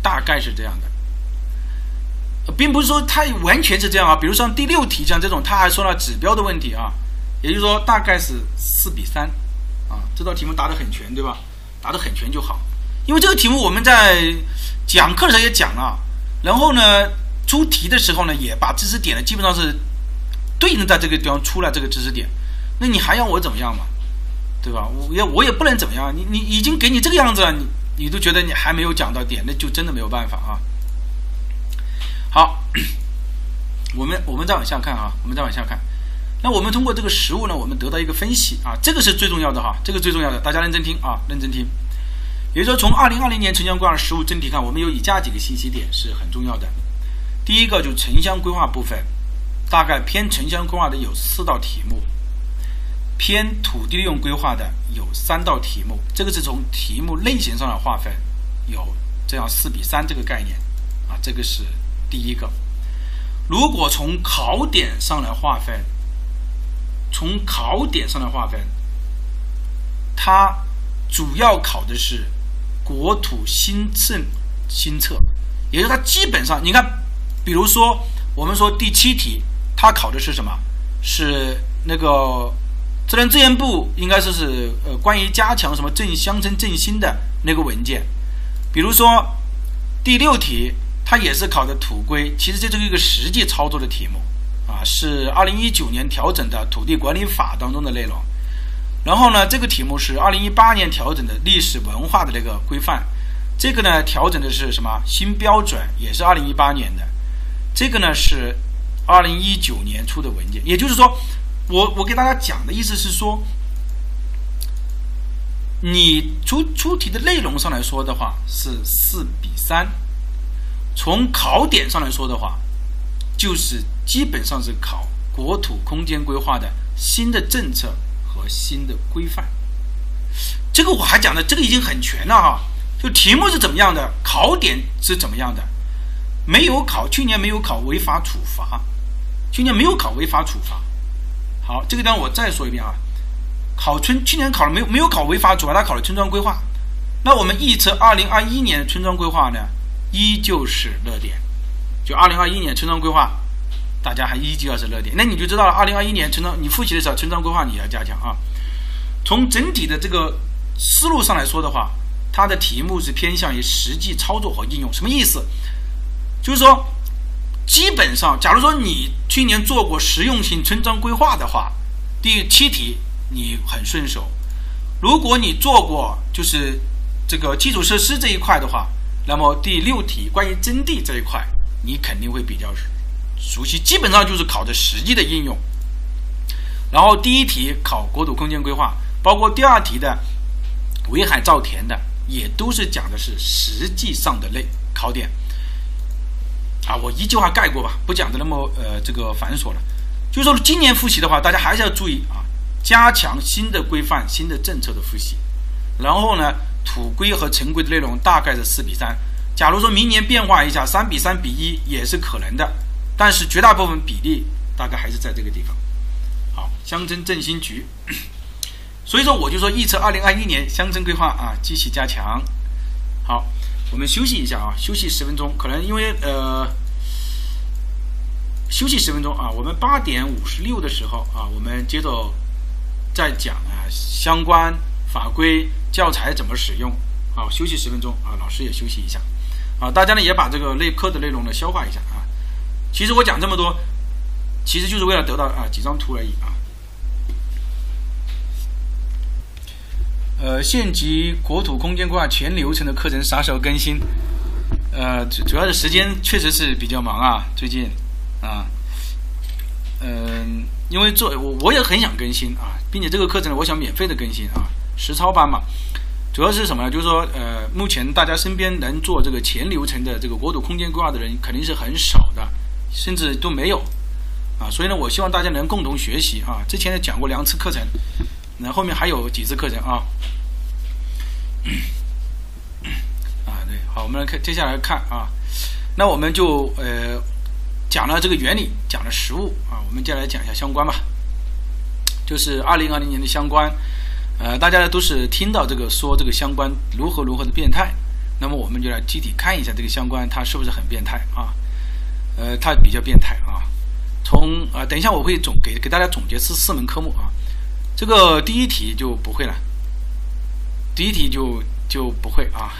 大概是这样的，并不是说它完全是这样啊。比如像第六题像这种，他还说了指标的问题啊，也就是说大概是四比三啊。这道题目答得很全，对吧？答得很全就好，因为这个题目我们在讲课的时候也讲了，然后呢。出题的时候呢，也把知识点呢基本上是对应在这个地方出来这个知识点，那你还要我怎么样嘛？对吧？我也我也不能怎么样，你你已经给你这个样子了，你你都觉得你还没有讲到点，那就真的没有办法啊。好，我们我们再往下看啊，我们再往下看。那我们通过这个实物呢，我们得到一个分析啊，这个是最重要的哈，这个最重要的，大家认真听啊，认真听。也就是说，从二零二零年城乡规划实务真题看，我们有以下几个信息点是很重要的。第一个就是城乡规划部分，大概偏城乡规划的有四道题目，偏土地利用规划的有三道题目。这个是从题目类型上来划分，有这样四比三这个概念啊，这个是第一个。如果从考点上来划分，从考点上来划分，它主要考的是国土新政新策，也就是它基本上你看。比如说，我们说第七题，它考的是什么？是那个自然资源部应该说是呃关于加强什么镇乡村振兴的那个文件。比如说第六题，它也是考的土规，其实这是一个实际操作的题目啊，是二零一九年调整的土地管理法当中的内容。然后呢，这个题目是二零一八年调整的历史文化的那个规范，这个呢调整的是什么？新标准，也是二零一八年的。这个呢是二零一九年出的文件，也就是说，我我给大家讲的意思是说，你出出题的内容上来说的话是四比三，从考点上来说的话，就是基本上是考国土空间规划的新的政策和新的规范。这个我还讲的，这个已经很全了哈。就题目是怎么样的，考点是怎么样的，没有考，去年没有考违法处罚，去年没有考违法处罚。好，这个地方我再说一遍啊，考村去年考了没有没有考违法处罚，他考了村庄规划。那我们预测二零二一年村庄规划呢，依旧是热点。就二零二一年村庄规划，大家还依旧要是热点。那你就知道了，二零二一年村庄你复习的时候，村庄规划你要加强啊。从整体的这个思路上来说的话。它的题目是偏向于实际操作和应用，什么意思？就是说，基本上，假如说你去年做过实用性村庄规划的话，第七题你很顺手；如果你做过就是这个基础设施这一块的话，那么第六题关于征地这一块，你肯定会比较熟悉。基本上就是考的实际的应用。然后第一题考国土空间规划，包括第二题的围海造田的。也都是讲的是实际上的类考点啊，我一句话概括吧，不讲的那么呃这个繁琐了。就是说今年复习的话，大家还是要注意啊，加强新的规范、新的政策的复习。然后呢，土规和城规的内容大概是四比三。假如说明年变化一下，三比三比一也是可能的，但是绝大部分比例大概还是在这个地方。好，乡村振兴局。所以说，我就说预测二零二一年乡村规划啊，继续加强。好，我们休息一下啊，休息十分钟。可能因为呃，休息十分钟啊，我们八点五十六的时候啊，我们接着再讲啊相关法规教材怎么使用。好，休息十分钟啊，老师也休息一下啊，大家呢也把这个内课的内容呢消化一下啊。其实我讲这么多，其实就是为了得到啊几张图而已啊。呃，县级国土空间规划全流程的课程啥时候更新？呃，主主要的时间确实是比较忙啊，最近啊，嗯，因为做我我也很想更新啊，并且这个课程呢，我想免费的更新啊，实操班嘛。主要是什么呢？就是说，呃，目前大家身边能做这个全流程的这个国土空间规划的人肯定是很少的，甚至都没有啊。所以呢，我希望大家能共同学习啊。之前也讲过两次课程。那后面还有几次课程啊？[coughs] 啊，对，好，我们来看，接下来看啊。那我们就呃讲了这个原理，讲了实物啊，我们接下来讲一下相关吧。就是二零二零年的相关，呃，大家都是听到这个说这个相关如何如何的变态，那么我们就来具体看一下这个相关它是不是很变态啊？呃，它比较变态啊。从啊，等一下我会总给给大家总结是四门科目啊。这个第一题就不会了，第一题就就不会啊。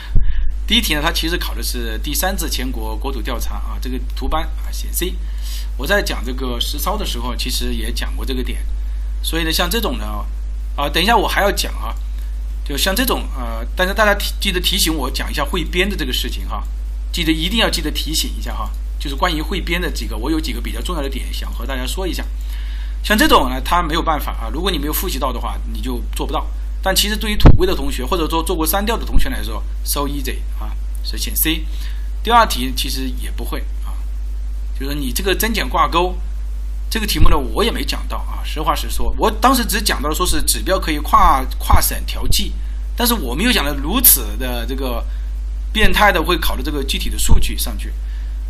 第一题呢，它其实考的是第三次全国国土调查啊，这个图班啊写 C。我在讲这个实操的时候，其实也讲过这个点。所以呢，像这种呢，啊，等一下我还要讲啊，就像这种啊，但是大家提记得提醒我讲一下汇编的这个事情哈，记得一定要记得提醒一下哈，就是关于汇编的几个，我有几个比较重要的点想和大家说一下。像这种呢，它没有办法啊。如果你没有复习到的话，你就做不到。但其实对于土规的同学，或者说做过三调的同学来说，so easy 啊，是选 C。第二题其实也不会啊，就是你这个增减挂钩这个题目呢，我也没讲到啊。实话实说，我当时只讲到说是指标可以跨跨省调剂，但是我没有讲的如此的这个变态的会考的这个具体的数据上去。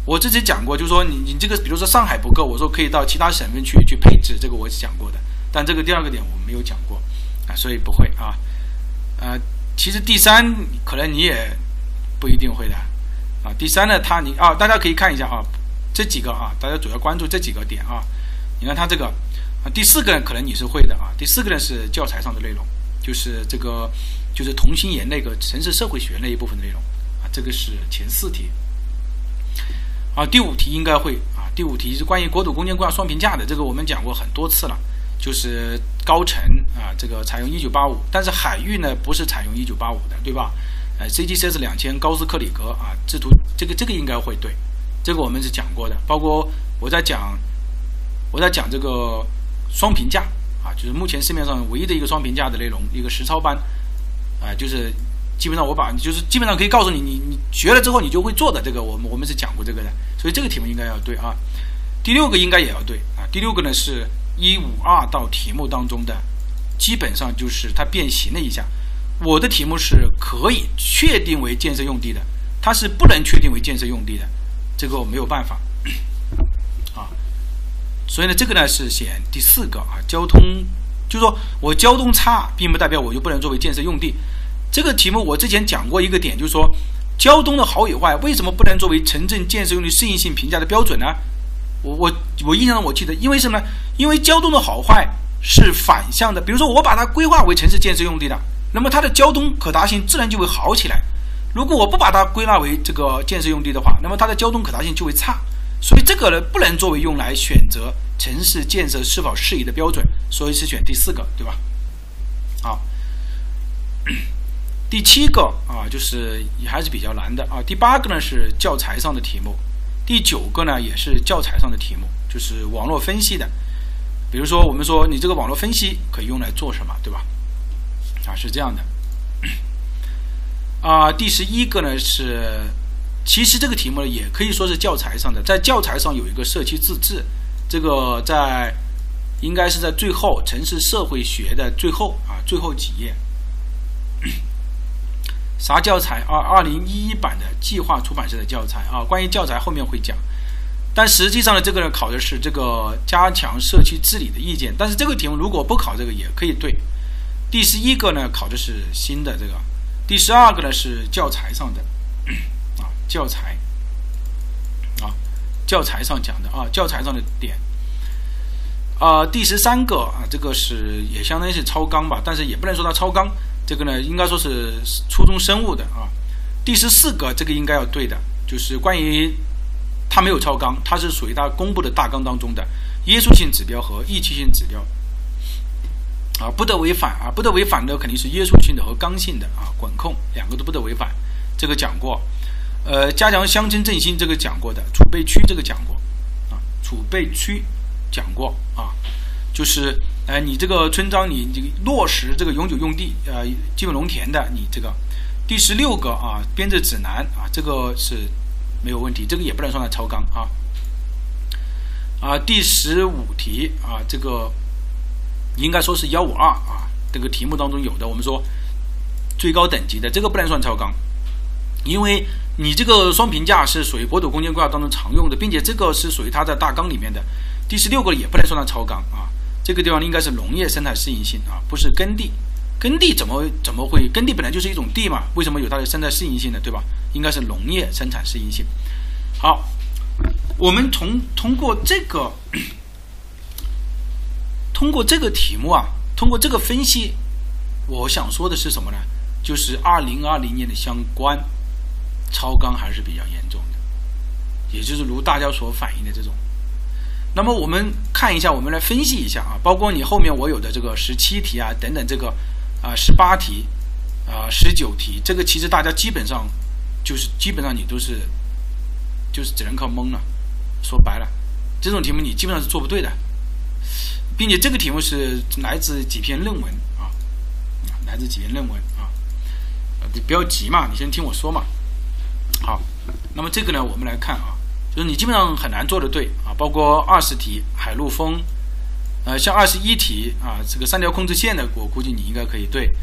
我之前讲过，就是说你你这个，比如说上海不够，我说可以到其他省份去去配置，这个我讲过的。但这个第二个点我没有讲过啊，所以不会啊。呃，其实第三可能你也不一定会的啊。第三呢，它你啊，大家可以看一下啊，这几个啊，大家主要关注这几个点啊。你看它这个啊，第四个可能你是会的啊。第四个呢是教材上的内容，就是这个就是同心圆那个城市社会学那一部分内容啊，这个是前四题。啊，第五题应该会啊。第五题是关于国土空间规划双评价的，这个我们讲过很多次了。就是高层啊，这个采用一九八五，但是海域呢不是采用一九八五的，对吧？呃，CGC 是两千，高斯克里格啊，制图这个这个应该会对，这个我们是讲过的。包括我在讲我在讲这个双评价啊，就是目前市面上唯一的一个双评价的内容，一个实操班啊，就是基本上我把就是基本上可以告诉你，你你学了之后你就会做的这个，我们我们是讲过这个的，所以这个题目应该要对啊。第六个应该也要对啊，第六个呢是一五二道题目当中的，基本上就是它变形了一下。我的题目是可以确定为建设用地的，它是不能确定为建设用地的，这个我没有办法啊。所以呢，这个呢是选第四个啊。交通就是说我交通差，并不代表我就不能作为建设用地。这个题目我之前讲过一个点，就是说交通的好与坏，为什么不能作为城镇建设用地适应性评价的标准呢？我我我印象中我记得，因为什么呢？因为交通的好坏是反向的。比如说我把它规划为城市建设用地的。那么它的交通可达性自然就会好起来。如果我不把它归纳为这个建设用地的话，那么它的交通可达性就会差。所以这个呢，不能作为用来选择城市建设是否适宜的标准。所以是选第四个，对吧？好，第七个啊，就是也还是比较难的啊。第八个呢是教材上的题目，第九个呢也是教材上的题目，就是网络分析的。比如说，我们说你这个网络分析可以用来做什么，对吧？啊，是这样的。啊，第十一个呢是，其实这个题目呢也可以说是教材上的，在教材上有一个社区自治，这个在应该是在最后城市社会学的最后啊最后几页。啥教材啊？二零一一版的计划出版社的教材啊。关于教材后面会讲，但实际上呢，这个呢考的是这个加强社区治理的意见。但是这个题目如果不考这个也可以对。第十一个呢，考的是新的这个；第十二个呢是教材上的，啊，教材，啊，教材上讲的啊，教材上的点。啊，第十三个啊，这个是也相当于是超纲吧，但是也不能说它超纲，这个呢应该说是初中生物的啊。第十四个这个应该要对的，就是关于它没有超纲，它是属于它公布的大纲当中的约束性指标和预期性指标。啊，不得违反啊，不得违反的肯定是约束性的和刚性的啊，管控两个都不得违反，这个讲过。呃，加强乡村振兴这个讲过的，储备区这个讲过啊，储备区讲过啊，就是哎，你这个村庄你这个落实这个永久用地呃基本农田的，你这个第十六个啊编制指南啊，这个是没有问题，这个也不能算它超纲啊。啊，第十五题啊，这个。应该说是幺五二啊，这个题目当中有的，我们说最高等级的这个不能算超纲，因为你这个双评价是属于国土空间规划当中常用的，并且这个是属于它的大纲里面的。第十六个也不能算它超纲啊，这个地方应该是农业生态适应性啊，不是耕地。耕地怎么怎么会？耕地本来就是一种地嘛，为什么有它的生态适应性呢？对吧？应该是农业生产适应性。好，我们从通过这个。[clears throat] 通过这个题目啊，通过这个分析，我想说的是什么呢？就是二零二零年的相关超纲还是比较严重的，也就是如大家所反映的这种。那么我们看一下，我们来分析一下啊，包括你后面我有的这个十七题啊，等等这个啊十八题啊十九题，这个其实大家基本上就是基本上你都是就是只能靠蒙了。说白了，这种题目你基本上是做不对的。并且这个题目是来自几篇论文啊，来自几篇论文啊，你不要急嘛，你先听我说嘛。好，那么这个呢，我们来看啊，就是你基本上很难做的对啊，包括二十题海陆风，呃，像二十一题啊，这个三条控制线的，我估计你应该可以对。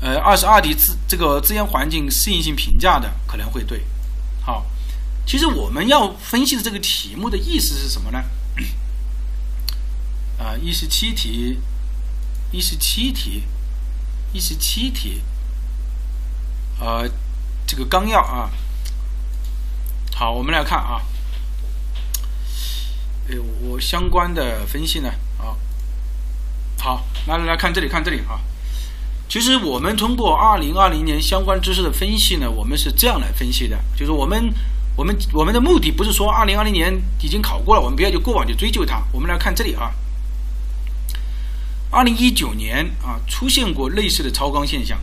呃，二十二题自这个资源环境适应性评价的可能会对。好，其实我们要分析的这个题目的意思是什么呢？[clears throat] 啊，一十七题，一十七题，一十七题，呃，这个纲要啊，好，我们来看啊，哎，我相关的分析呢，啊，好，来来来看这里，看这里啊，其实我们通过二零二零年相关知识的分析呢，我们是这样来分析的，就是我们我们我们的目的不是说二零二零年已经考过了，我们不要就过往就追究它，我们来看这里啊。二零一九年啊，出现过类似的超纲现象，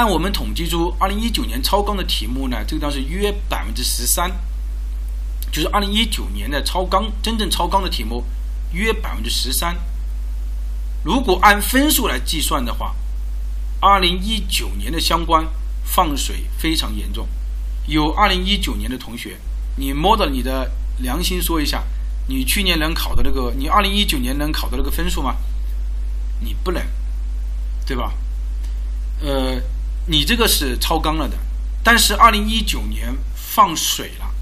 但我们统计出二零一九年超纲的题目呢，这个当是约百分之十三，就是二零一九年的超纲真正超纲的题目约百分之十三。如果按分数来计算的话，二零一九年的相关放水非常严重。有二零一九年的同学，你摸着你的良心说一下，你去年能考的那个，你二零一九年能考的那个分数吗？你不能，对吧？呃，你这个是超纲了的。但是二零一九年放水了，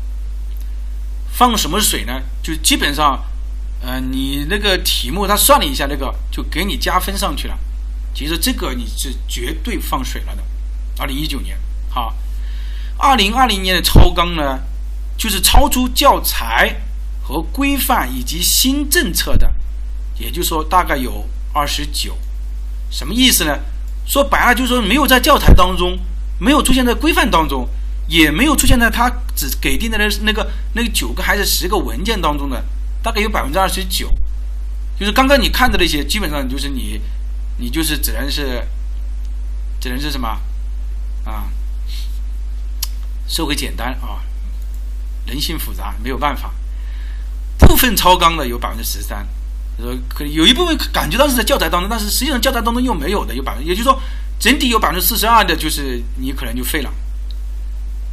放什么水呢？就基本上，呃，你那个题目他算了一下，那个就给你加分上去了。其实这个你是绝对放水了的。二零一九年，好，二零二零年的超纲呢，就是超出教材和规范以及新政策的，也就是说大概有二十九。什么意思呢？说白了就是说没有在教材当中。没有出现在规范当中，也没有出现在他只给定的那那个那九个还是十个文件当中的，大概有百分之二十九，就是刚刚你看的那些，基本上就是你，你就是只能是，只能是什么啊？社会简单啊，人性复杂，没有办法。部分超纲的有百分之十三，可有一部分感觉到是在教材当中，但是实际上教材当中又没有的，有百分，也就是说。整体有百分之四十二的，就是你可能就废了。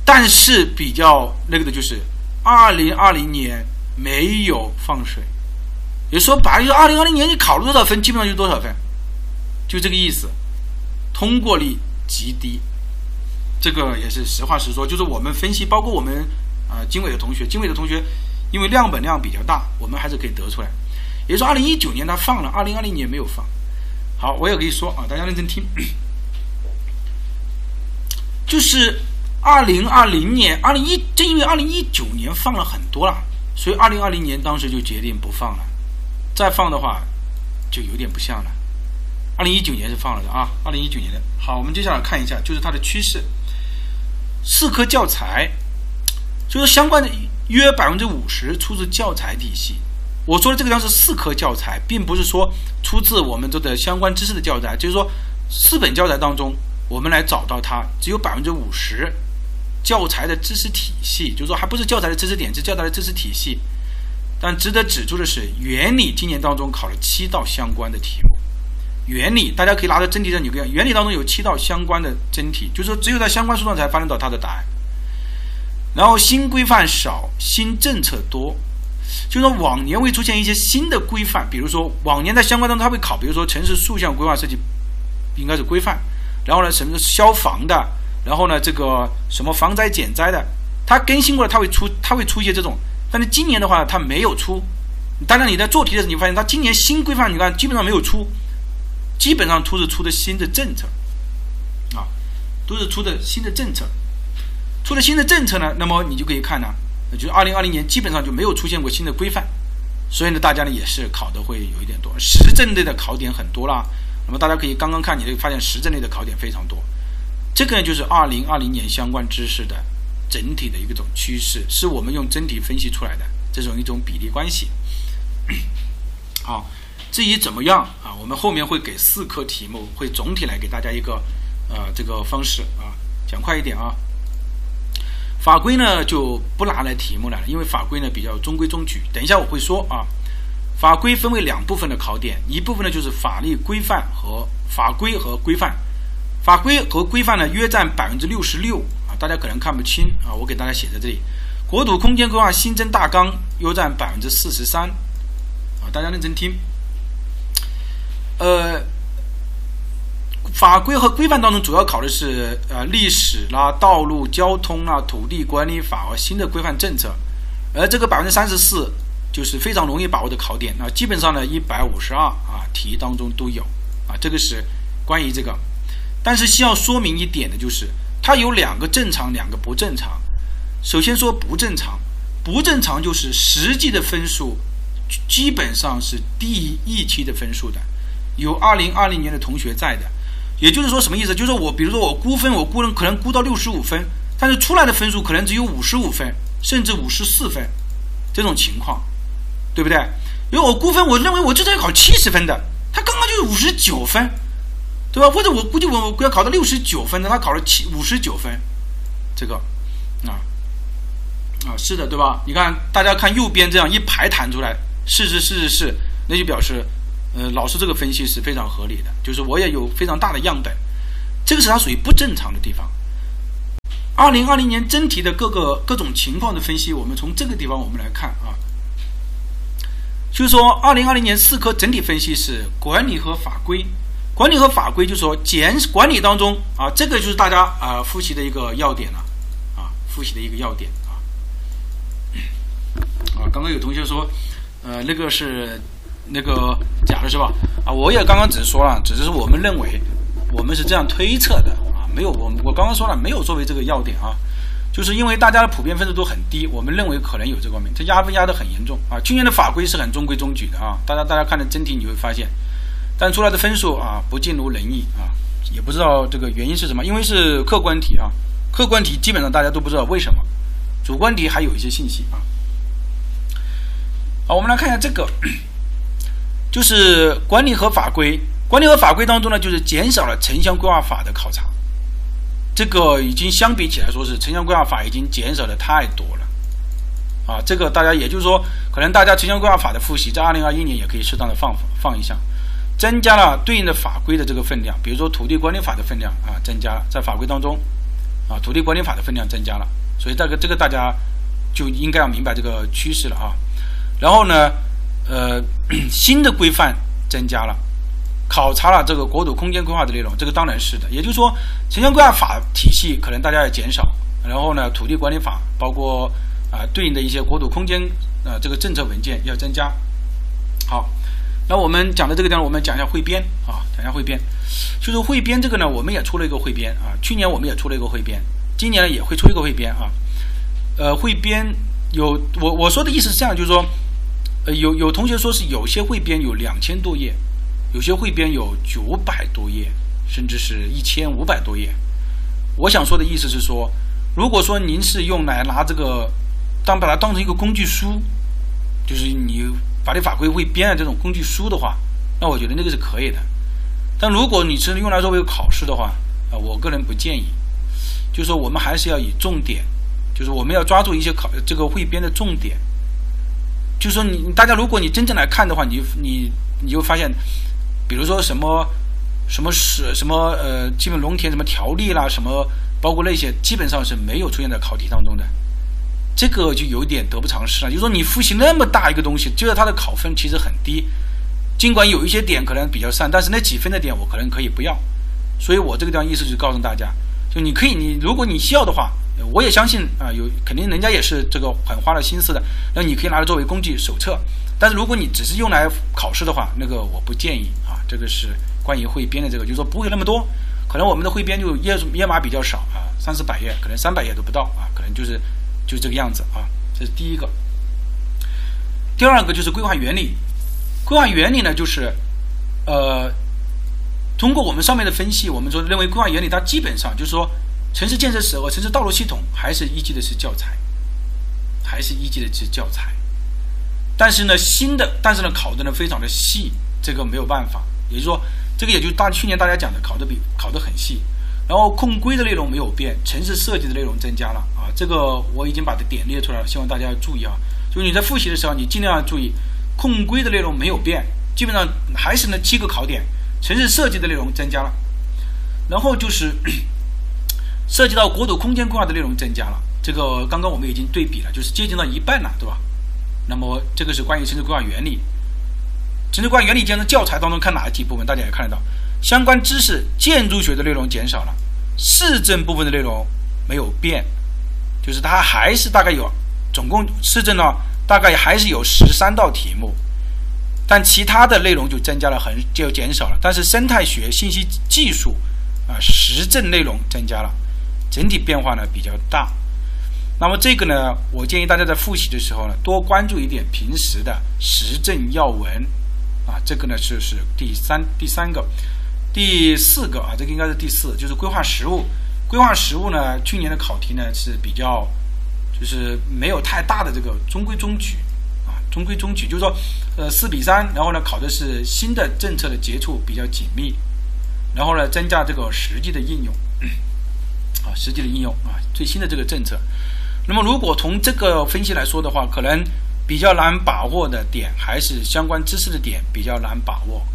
但是比较那个的就是，二零二零年没有放水，也说白了，就二零二零年你考了多少分，基本上就多少分，就这个意思。通过率极低，这个也是实话实说。就是我们分析，包括我们啊经纬的同学，经纬的同学，因为量本量比较大，我们还是可以得出来。也就是说，二零一九年他放了，二零二零年没有放。好，我也可以说啊，大家认真听。[coughs] 就是二零二零年，二零一正因为二零一九年放了很多了，所以二零二零年当时就决定不放了。再放的话，就有点不像了。二零一九年是放了的啊，二零一九年的。好，我们接下来看一下，就是它的趋势。四科教材，就是相关的约百分之五十出自教材体系。我说的这个量是四科教材，并不是说出自我们这的相关知识的教材，就是说四本教材当中。我们来找到它，只有百分之五十教材的知识体系，就是说还不是教材的知识点，是教材的知识体系。但值得指出的是，原理今年当中考了七道相关的题目。原理大家可以拿着真题上你看，原理当中有七道相关的真题，就是说只有在相关书上才翻得到它的答案。然后新规范少，新政策多，就是说往年会出现一些新的规范，比如说往年在相关当中它会考，比如说城市竖向规划设计应该是规范。然后呢，什么消防的，然后呢，这个什么防灾减灾的，它更新过了，它会出，它会出一些这种。但是今年的话，它没有出。当然你在做题的时候，你发现它今年新规范，你看基本上没有出，基本上出是出的新的政策，啊，都是出的新的政策。出了新的政策呢，那么你就可以看呢，就是二零二零年基本上就没有出现过新的规范，所以呢，大家呢也是考的会有一点多，实证类的考点很多啦。那么大家可以刚刚看，你会发现实证类的考点非常多。这个呢，就是二零二零年相关知识的整体的一种趋势，是我们用真题分析出来的这种一种比例关系。好，至于怎么样啊，我们后面会给四科题目，会总体来给大家一个呃这个方式啊，讲快一点啊。法规呢就不拿来题目来了，因为法规呢比较中规中矩。等一下我会说啊。法规分为两部分的考点，一部分呢就是法律规范和法规和规范，法规和规范呢约占百分之六十六啊，大家可能看不清啊，我给大家写在这里。国土空间规划新增大纲约占百分之四十三啊，大家认真听。呃，法规和规范当中主要考的是呃历史啦、道路交通啦、土地管理法和新的规范政策，而这个百分之三十四。就是非常容易把握的考点，那基本上呢，一百五十二啊题当中都有啊，这个是关于这个。但是需要说明一点的就是，它有两个正常，两个不正常。首先说不正常，不正常就是实际的分数基本上是低于预期的分数的。有二零二零年的同学在的，也就是说什么意思？就是说我比如说我估分，我估人可能估到六十五分，但是出来的分数可能只有五十五分，甚至五十四分这种情况。对不对？因为我估分，我认为我这次要考七十分的，他刚刚就是五十九分，对吧？或者我估计我我要考到六十九分的，他考了七五十九分，这个啊啊是的，对吧？你看大家看右边这样一排弹出来，是是是是是，那就表示，呃，老师这个分析是非常合理的，就是我也有非常大的样本，这个是它属于不正常的地方。二零二零年真题的各个各种情况的分析，我们从这个地方我们来看啊，就是说二零二零年四科整体分析是管理和法规，管理和法规就是说减管理当中啊，这个就是大家啊复习的一个要点了啊，复习的一个要点啊啊，刚刚有同学说，呃，那个是那个假的是吧？啊，我也刚刚只是说了，只是我们认为我们是这样推测的啊。没有，我我刚刚说了，没有作为这个要点啊，就是因为大家的普遍分数都很低，我们认为可能有这方面，它压分压得很严重啊。去年的法规是很中规中矩的啊，大家大家看的真题你会发现，但出来的分数啊不尽如人意啊，也不知道这个原因是什么，因为是客观题啊，客观题基本上大家都不知道为什么，主观题还有一些信息啊。好，我们来看一下这个，就是管理和法规，管理和法规当中呢，就是减少了城乡规划法的考察。这个已经相比起来说是城乡规划法已经减少的太多了，啊，这个大家也就是说，可能大家城乡规划法的复习在二零二一年也可以适当的放放一下，增加了对应的法规的这个分量，比如说土地管理法的分量啊增加了，在法规当中，啊土地管理法的分量增加了，所以这个这个大家就应该要明白这个趋势了啊，然后呢，呃，[clears throat] 新的规范增加了。考察了这个国土空间规划的内容，这个当然是的。也就是说，城乡规划法体系可能大家要减少，然后呢，土地管理法包括啊对应的一些国土空间啊这个政策文件要增加。好，那我们讲的这个地方，我们讲一下汇编啊，讲一下汇编。就是汇编这个呢，我们也出了一个汇编啊，去年我们也出了一个汇编，今年也会出一个汇编啊。呃，汇编有我我说的意思是这样，就是说，呃有有同学说是有些汇编有两千多页。有些汇编有九百多页，甚至是一千五百多页。我想说的意思是说，如果说您是用来拿这个当把它当成一个工具书，就是你法律法规汇编的这种工具书的话，那我觉得那个是可以的。但如果你是用来作为考试的话，啊，我个人不建议。就是说，我们还是要以重点，就是我们要抓住一些考这个汇编的重点。就是说，你大家如果你真正来看的话，你你你就发现。比如说什么什么是什么呃基本农田什么条例啦，什么包括那些基本上是没有出现在考题当中的，这个就有点得不偿失了。就说你复习那么大一个东西，就是它的考分其实很低，尽管有一些点可能比较散，但是那几分的点我可能可以不要。所以我这个地方意思就是告诉大家，就你可以你如果你需要的话，我也相信啊有肯定人家也是这个很花了心思的，那你可以拿来作为工具手册。但是如果你只是用来考试的话，那个我不建议啊。这个是关于汇编的这个，就是说不会那么多，可能我们的汇编就页页码比较少啊，三四百页，可能三百页都不到啊，可能就是就这个样子啊。这是第一个。第二个就是规划原理，规划原理呢就是呃，通过我们上面的分析，我们说认为规划原理它基本上就是说城市建设史和城市道路系统还是依据的是教材，还是依据的是教材。但是呢，新的，但是呢，考的呢非常的细，这个没有办法。也就是说，这个也就是大去年大家讲的，考的比考的很细。然后控规的内容没有变，城市设计的内容增加了啊。这个我已经把它点列出来了，希望大家要注意啊。就是你在复习的时候，你尽量要注意，控规的内容没有变，基本上还是那七个考点，城市设计的内容增加了。然后就是涉及到国土空间规划的内容增加了，这个刚刚我们已经对比了，就是接近到一半了，对吧？那么这个是关于城市规划原理。城市规划原理间的教材当中看哪一题部分，大家也看得到，相关知识建筑学的内容减少了，市政部分的内容没有变，就是它还是大概有，总共市政呢大概还是有十三道题目，但其他的内容就增加了很就减少了，但是生态学、信息技术啊实证内容增加了，整体变化呢比较大。那么这个呢，我建议大家在复习的时候呢，多关注一点平时的时政要闻，啊，这个呢就是第三第三个，第四个啊，这个应该是第四，就是规划实务。规划实务呢，去年的考题呢是比较，就是没有太大的这个中规中矩，啊，中规中矩，就是说，呃，四比三，然后呢考的是新的政策的接触比较紧密，然后呢增加这个实际的应用，啊，实际的应用啊，最新的这个政策。那么，如果从这个分析来说的话，可能比较难把握的点，还是相关知识的点比较难把握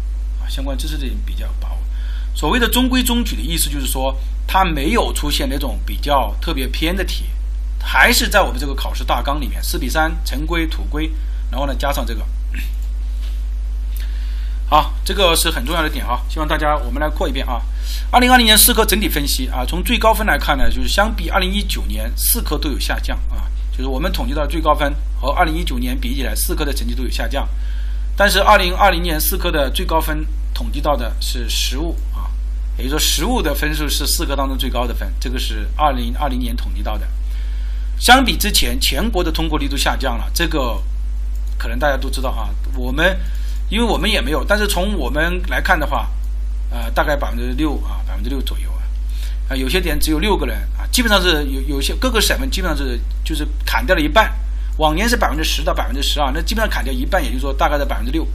啊？相关知识的点比较把握。所谓的中规中矩的意思，就是说它没有出现那种比较特别偏的题，还是在我们这个考试大纲里面，四比三成规土规，然后呢加上这个。好，这个是很重要的点啊！希望大家我们来过一遍啊。二零二零年四科整体分析啊，从最高分来看呢，就是相比二零一九年四科都有下降啊。就是我们统计到最高分和二零一九年比起来，四科的成绩都有下降。但是二零二零年四科的最高分统计到的是实物啊，也就是说实物的分数是四科当中最高的分，这个是二零二零年统计到的。相比之前，全国的通过率都下降了，这个可能大家都知道啊。我们。因为我们也没有，但是从我们来看的话，呃，大概百分之六啊，百分之六左右啊，啊，有些点只有六个人啊，基本上是有有些各个省份基本上是就是砍掉了一半，往年是百分之十到百分之十二，那基本上砍掉一半，也就是说大概在百分之六，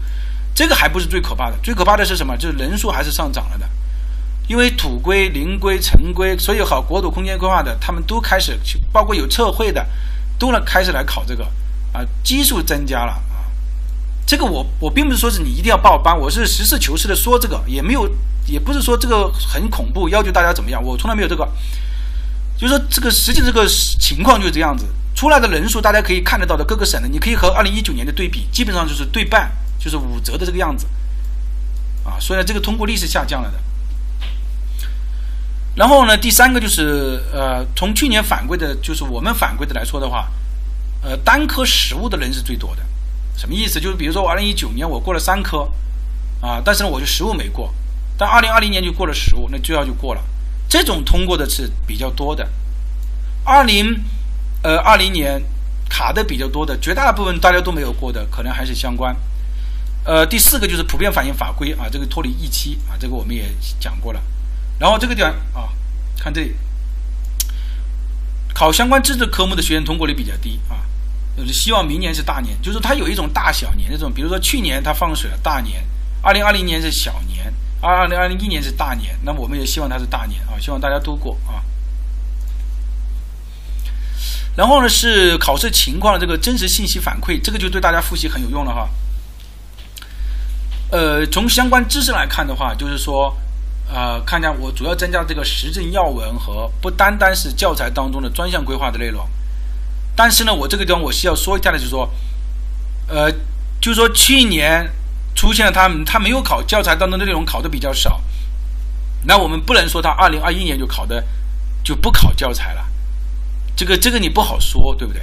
这个还不是最可怕的，最可怕的是什么？就是人数还是上涨了的，因为土规、林规、城规，所有好国土空间规划的，他们都开始去，包括有测绘的，都来开始来考这个啊，基数增加了。这个我我并不是说是你一定要报班，我是实事求是的说这个，也没有，也不是说这个很恐怖，要求大家怎么样，我从来没有这个，就是说这个实际这个情况就是这样子，出来的人数大家可以看得到的各个省的，你可以和二零一九年的对比，基本上就是对半，就是五折的这个样子，啊，所以呢这个通过率是下降了的。然后呢第三个就是呃从去年反馈的，就是我们反馈的来说的话，呃单科实物的人是最多的。什么意思？就是比如说，我二零一九年我过了三科，啊，但是呢，我就实物没过，但二零二零年就过了实物，那最要就过了。这种通过的是比较多的。二零，呃，二零年卡的比较多的，绝大部分大家都没有过的，可能还是相关。呃，第四个就是普遍反映法规啊，这个脱离预期啊，这个我们也讲过了。然后这个地方啊，看这里，考相关知识科目的学员通过率比较低啊。就是希望明年是大年，就是它有一种大小年这种，比如说去年它放水了大年，二零二零年是小年，二二零二零一年是大年，那么我们也希望它是大年啊，希望大家都过啊。然后呢是考试情况的这个真实信息反馈，这个就对大家复习很有用了哈。呃，从相关知识来看的话，就是说，呃，看一下我主要增加这个实证要闻和不单单是教材当中的专项规划的内容。但是呢，我这个地方我需要说一下的，就是说，呃，就是说去年出现了他他没有考教材当中的内容考的比较少，那我们不能说他二零二一年就考的就不考教材了，这个这个你不好说，对不对？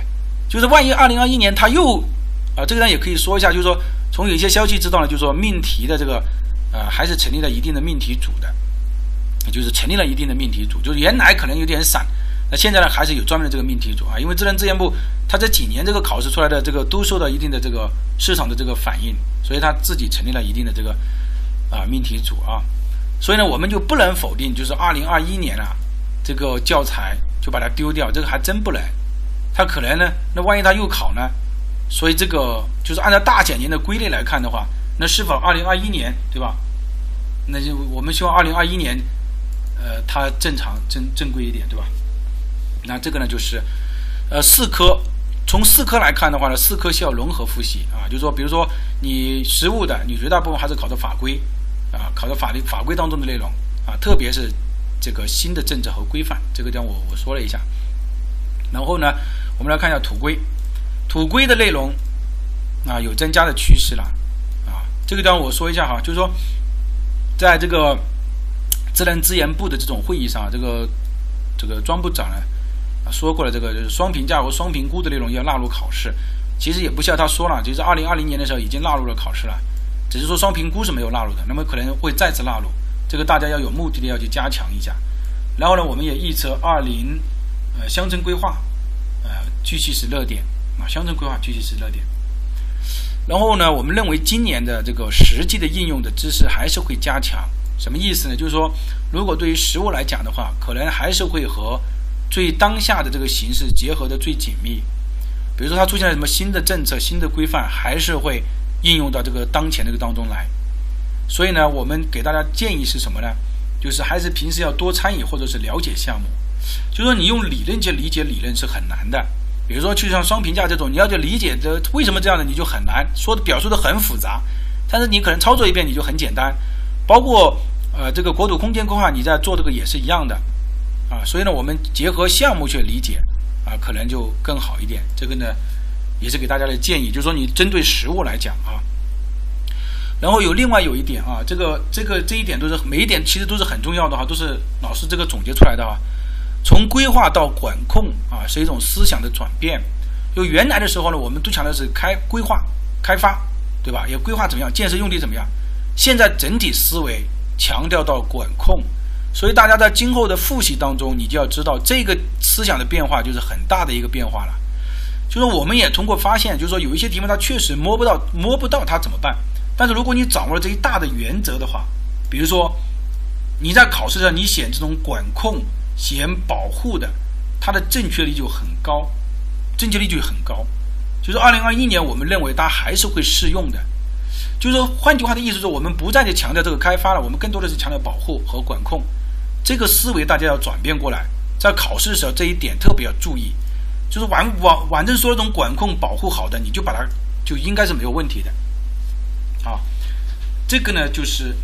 就是万一二零二一年他又啊，这个呢也可以说一下，就是说从有一些消息知道呢，就是说命题的这个呃还是成立了一定的命题组的，就是成立了一定的命题组，就是原来可能有点散。那现在呢，还是有专门的这个命题组啊，因为智能自研部它这几年这个考试出来的这个都受到一定的这个市场的这个反应，所以它自己成立了一定的这个啊命题组啊，所以呢，我们就不能否定，就是二零二一年啊这个教材就把它丢掉，这个还真不能，它可能呢，那万一它又考呢，所以这个就是按照大减年的规律来看的话，那是否二零二一年对吧？那就我们希望二零二一年呃它正常正正规一点对吧？那这个呢，就是，呃，四科，从四科来看的话呢，四科需要融合复习啊，就是说，比如说你实务的，你绝大部分还是考的法规，啊，考的法律法规当中的内容啊，特别是这个新的政策和规范，这个方我我说了一下。然后呢，我们来看一下土规，土规的内容啊有增加的趋势了，啊，这个地方我说一下哈，就是说，在这个自然资源部的这种会议上，这个这个庄部长呢。说过了，这个就是双评价和双评估的内容要纳入考试。其实也不需要他说了，就是二零二零年的时候已经纳入了考试了，只是说双评估是没有纳入的。那么可能会再次纳入，这个大家要有目的的要去加强一下。然后呢，我们也预测二零呃乡村规划呃继续是热点啊，乡村规划继续是热点。然后呢，我们认为今年的这个实际的应用的知识还是会加强。什么意思呢？就是说，如果对于实物来讲的话，可能还是会和最当下的这个形势结合的最紧密，比如说它出现了什么新的政策、新的规范，还是会应用到这个当前这个当中来。所以呢，我们给大家建议是什么呢？就是还是平时要多参与或者是了解项目。就说你用理论去理解理论是很难的，比如说，就像双评价这种，你要去理解这为什么这样的，你就很难说的表述的很复杂。但是你可能操作一遍，你就很简单。包括呃这个国土空间规划，你在做这个也是一样的啊。所以呢，我们结合项目去理解啊，可能就更好一点。这个呢，也是给大家的建议，就是说你针对实物来讲啊。然后有另外有一点啊，这个这个这一点都是每一点其实都是很重要的哈，都是老师这个总结出来的哈。从规划到管控啊，是一种思想的转变。就原来的时候呢，我们都强调是开规划、开发，对吧？也规划怎么样，建设用地怎么样。现在整体思维强调到管控，所以大家在今后的复习当中，你就要知道这个思想的变化就是很大的一个变化了。就是我们也通过发现，就是说有一些题目它确实摸不到，摸不到它怎么办？但是如果你掌握了这一大的原则的话，比如说你在考试上你选这种管控。选保护的，它的正确率就很高，正确率就很高。就是二零二一年，我们认为它还是会适用的。就是说，换句话的意思是，我们不再去强调这个开发了，我们更多的是强调保护和管控。这个思维大家要转变过来，在考试的时候这一点特别要注意。就是完完反正说那种管控保护好的，你就把它就应该是没有问题的。啊，这个呢就是，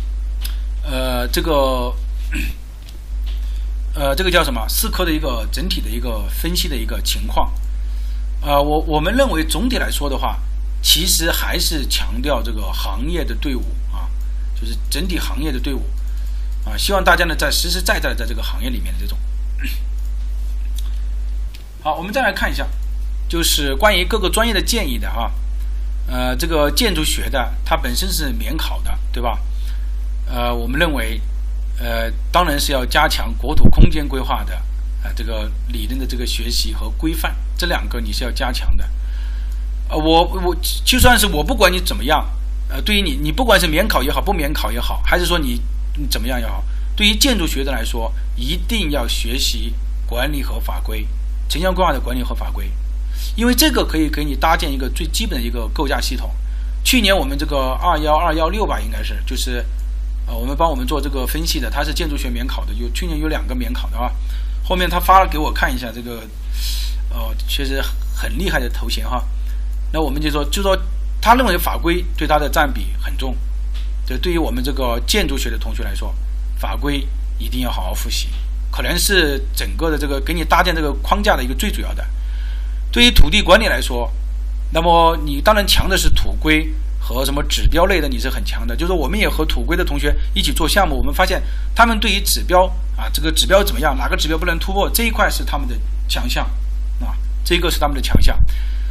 [clears throat] 呃，这个。[clears throat] 呃，这个叫什么？四科的一个整体的一个分析的一个情况。呃，我我们认为总体来说的话，其实还是强调这个行业的队伍啊，就是整体行业的队伍啊。希望大家呢在实实在在的在这个行业里面的这种。好，我们再来看一下，就是关于各个专业的建议的啊。呃，这个建筑学的它本身是免考的，对吧？呃，我们认为。呃，当然是要加强国土空间规划的啊，这个理论的这个学习和规范，这两个你是要加强的。呃，我我就算是我不管你怎么样，呃，对于你，你不管是免考也好，不免考也好，还是说你你怎么样也好，对于建筑学的来说，一定要学习管理和法规，城乡规划的管理和法规，因为这个可以给你搭建一个最基本的一个构架系统。去年我们这个二幺二幺六吧，应该是就是。啊，我们帮我们做这个分析的，他是建筑学免考的，有去年有两个免考的啊。后面他发了给我看一下这个，呃，确实很厉害的头衔哈。那我们就说，就说他认为法规对他的占比很重，就对于我们这个建筑学的同学来说，法规一定要好好复习，可能是整个的这个给你搭建这个框架的一个最主要的。对于土地管理来说，那么你当然强的是土规。和什么指标类的你是很强的，就是我们也和土规的同学一起做项目，我们发现他们对于指标啊，这个指标怎么样，哪个指标不能突破这一块是他们的强项啊，这个是他们的强项。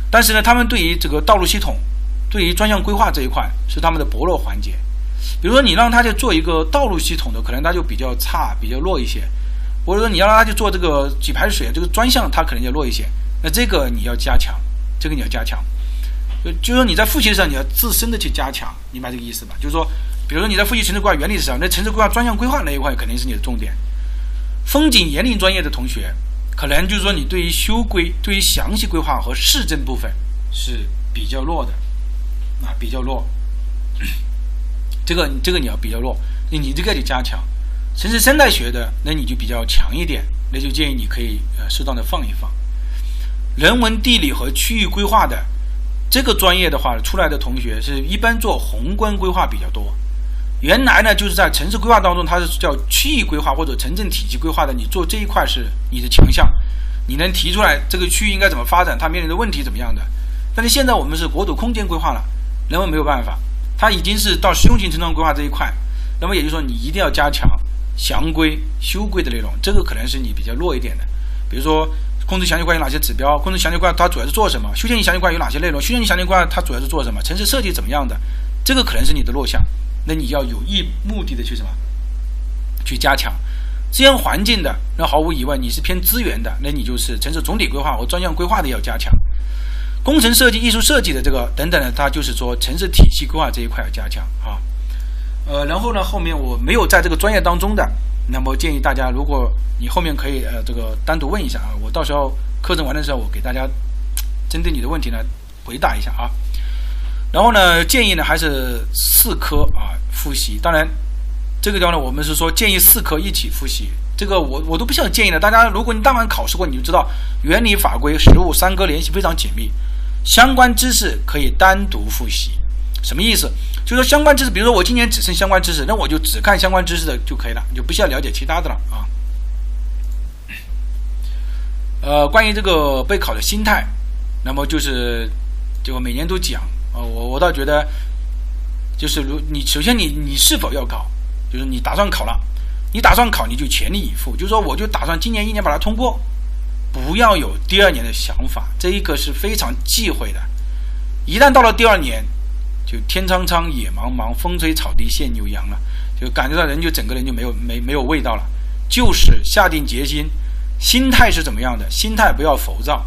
但是呢，他们对于这个道路系统，对于专项规划这一块是他们的薄弱环节。比如说你让他去做一个道路系统的，可能他就比较差，比较弱一些。或者说你要让他去做这个举排水这个专项，他可能就弱一些。那这个你要加强，这个你要加强。就就是说你在复习的时候，你要自身的去加强，明白这个意思吧？就是说，比如说你在复习城市规划原理的时候，那城市规划专项规划那一块肯定是你的重点。风景园林专业的同学，可能就是说你对于修规、对于详细规划和市政部分是比较弱的，啊，比较弱。这个这个你要比较弱，那你这个得加强。城市生态学的，那你就比较强一点，那就建议你可以呃适当的放一放。人文地理和区域规划的。这个专业的话，出来的同学是一般做宏观规划比较多。原来呢，就是在城市规划当中，它是叫区域规划或者城镇体系规划的。你做这一块是你的强项，你能提出来这个区域应该怎么发展，它面临的问题怎么样的。但是现在我们是国土空间规划了，那么没有办法，它已经是到实用型城镇规划这一块。那么也就是说，你一定要加强详规、修规的内容，这个可能是你比较弱一点的。比如说。控制详细规划有哪些指标？控制详细规划它主要是做什么？修建性详细规划有哪些内容？修建性详细规划它主要是做什么？城市设计怎么样的？这个可能是你的弱项，那你要有意目的的去什么？去加强资源环境的，那毫无疑问你是偏资源的，那你就是城市总体规划和专项规划的要加强。工程设计、艺术设计的这个等等的，它就是说城市体系规划这一块要加强啊。呃，然后呢，后面我没有在这个专业当中的。那么建议大家，如果你后面可以呃这个单独问一下啊，我到时候课程完的时候，我给大家针对你的问题呢回答一下啊。然后呢，建议呢还是四科啊复习。当然，这个地方呢，我们是说建议四科一起复习，这个我我都不需要建议了。大家如果你但凡考试过，你就知道原理、法规、实务三科联系非常紧密，相关知识可以单独复习。什么意思？就是说相关知识，比如说我今年只剩相关知识，那我就只看相关知识的就可以了，就不需要了解其他的了啊。呃，关于这个备考的心态，那么就是就每年都讲啊，我我倒觉得，就是如你首先你你是否要考，就是你打算考了，你打算考你就全力以赴，就是说我就打算今年一年把它通过，不要有第二年的想法，这一个是非常忌讳的，一旦到了第二年。就天苍苍，野茫茫，风吹草低见牛羊了，就感觉到人就整个人就没有没没有味道了。就是下定决心，心态是怎么样的？心态不要浮躁。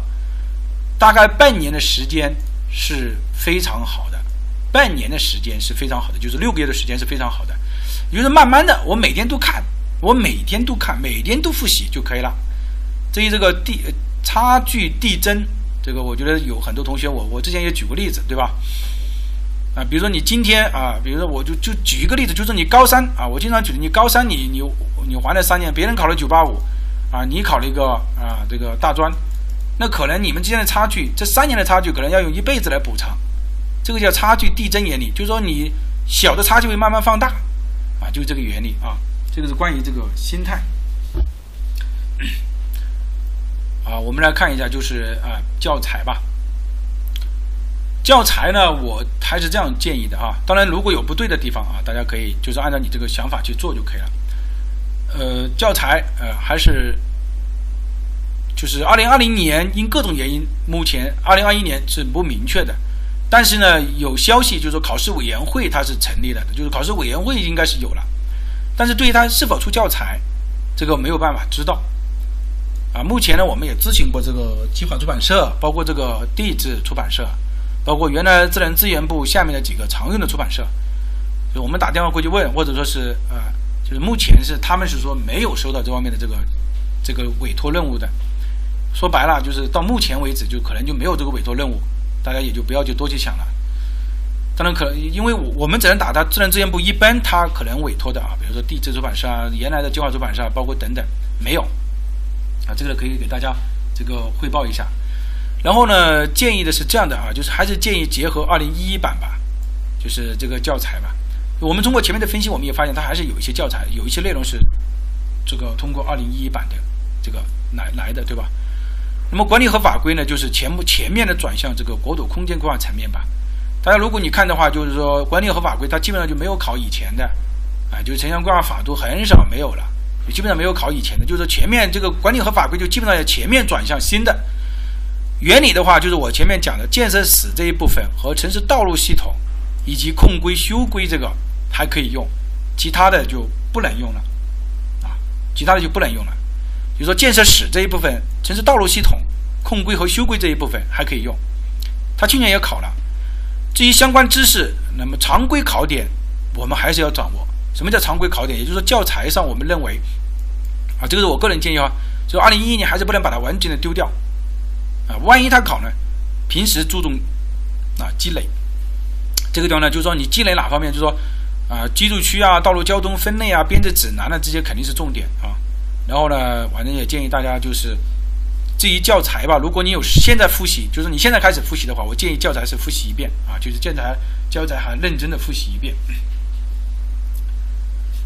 大概半年的时间是非常好的，半年的时间是非常好的，就是六个月的时间是非常好的。就是慢慢的，我每天都看，我每天都看，每天都复习就可以了。至于这个递差距递增，这个我觉得有很多同学，我我之前也举过例子，对吧？啊，比如说你今天啊，比如说我就就举一个例子，就是你高三啊，我经常举的，你高三你你你还了三年，别人考了九八五，啊，你考了一个啊这个大专，那可能你们之间的差距，这三年的差距可能要用一辈子来补偿，这个叫差距递增原理，就是说你小的差距会慢慢放大，啊，就是这个原理啊，这个是关于这个心态，啊，我们来看一下就是啊教材吧。教材呢，我还是这样建议的啊。当然，如果有不对的地方啊，大家可以就是按照你这个想法去做就可以了。呃，教材呃还是就是二零二零年因各种原因，目前二零二一年是不明确的。但是呢，有消息就是说考试委员会它是成立了的，就是考试委员会应该是有了。但是对于它是否出教材，这个没有办法知道。啊，目前呢，我们也咨询过这个计划出版社，包括这个地质出版社。包括原来自然资源部下面的几个常用的出版社，就我们打电话过去问，或者说是呃，就是目前是他们是说没有收到这方面的这个这个委托任务的。说白了，就是到目前为止就可能就没有这个委托任务，大家也就不要去多去想了。当然，可能因为我我们只能打他自然资源部一般他可能委托的啊，比如说地质出版社啊，原来的计划出版社，包括等等没有啊，这个可以给大家这个汇报一下。然后呢，建议的是这样的啊，就是还是建议结合二零一一版吧，就是这个教材吧。我们通过前面的分析，我们也发现它还是有一些教材，有一些内容是这个通过二零一一版的这个来来的，对吧？那么管理和法规呢，就是前部前面的转向这个国土空间规划层面吧。大家如果你看的话，就是说管理和法规它基本上就没有考以前的，啊，就是城乡规划法都很少没有了，基本上没有考以前的，就是前面这个管理和法规就基本上要前面转向新的。原理的话，就是我前面讲的建设史这一部分和城市道路系统以及控规修规这个还可以用，其他的就不能用了啊，其他的就不能用了。比如说建设史这一部分、城市道路系统、控规和修规这一部分还可以用，他去年也考了。至于相关知识，那么常规考点我们还是要掌握。什么叫常规考点？也就是说教材上我们认为啊，这个是我个人建议啊，就二零一一年还是不能把它完全的丢掉。啊，万一他考呢？平时注重啊积累，这个地方呢，就是说你积累哪方面？就是说啊，居住区啊、道路交通分类啊、编制指南呢，这些肯定是重点啊。然后呢，反正也建议大家就是，至于教材吧，如果你有现在复习，就是你现在开始复习的话，我建议教材是复习一遍啊，就是教材教材还认真的复习一遍。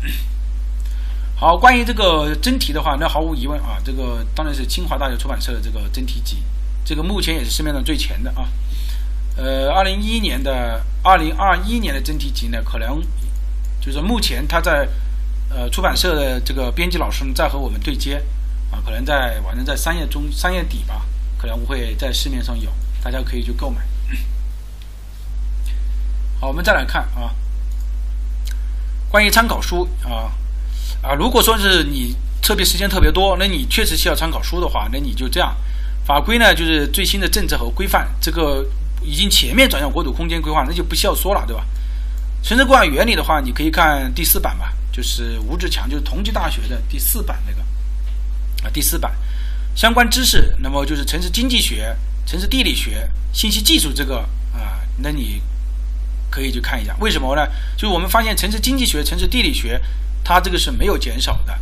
[coughs] 好，关于这个真题的话，那毫无疑问啊，这个当然是清华大学出版社的这个真题集。这个目前也是市面上最全的啊，呃，二零一一年的、二零二一年的真题集呢，可能就是目前他在呃出版社的这个编辑老师在和我们对接啊，可能在反正在三月中、三月底吧，可能会在市面上有，大家可以去购买。[coughs] 好，我们再来看啊，关于参考书啊啊，如果说是你特别时间特别多，那你确实需要参考书的话，那你就这样。法规呢，就是最新的政策和规范，这个已经全面转向国土空间规划，那就不需要说了，对吧？城市规划原理的话，你可以看第四版吧，就是吴志强，就是同济大学的第四版那个啊，第四版相关知识，那么就是城市经济学、城市地理学、信息技术这个啊，那你可以去看一下。为什么呢？就是我们发现城市经济学、城市地理学，它这个是没有减少的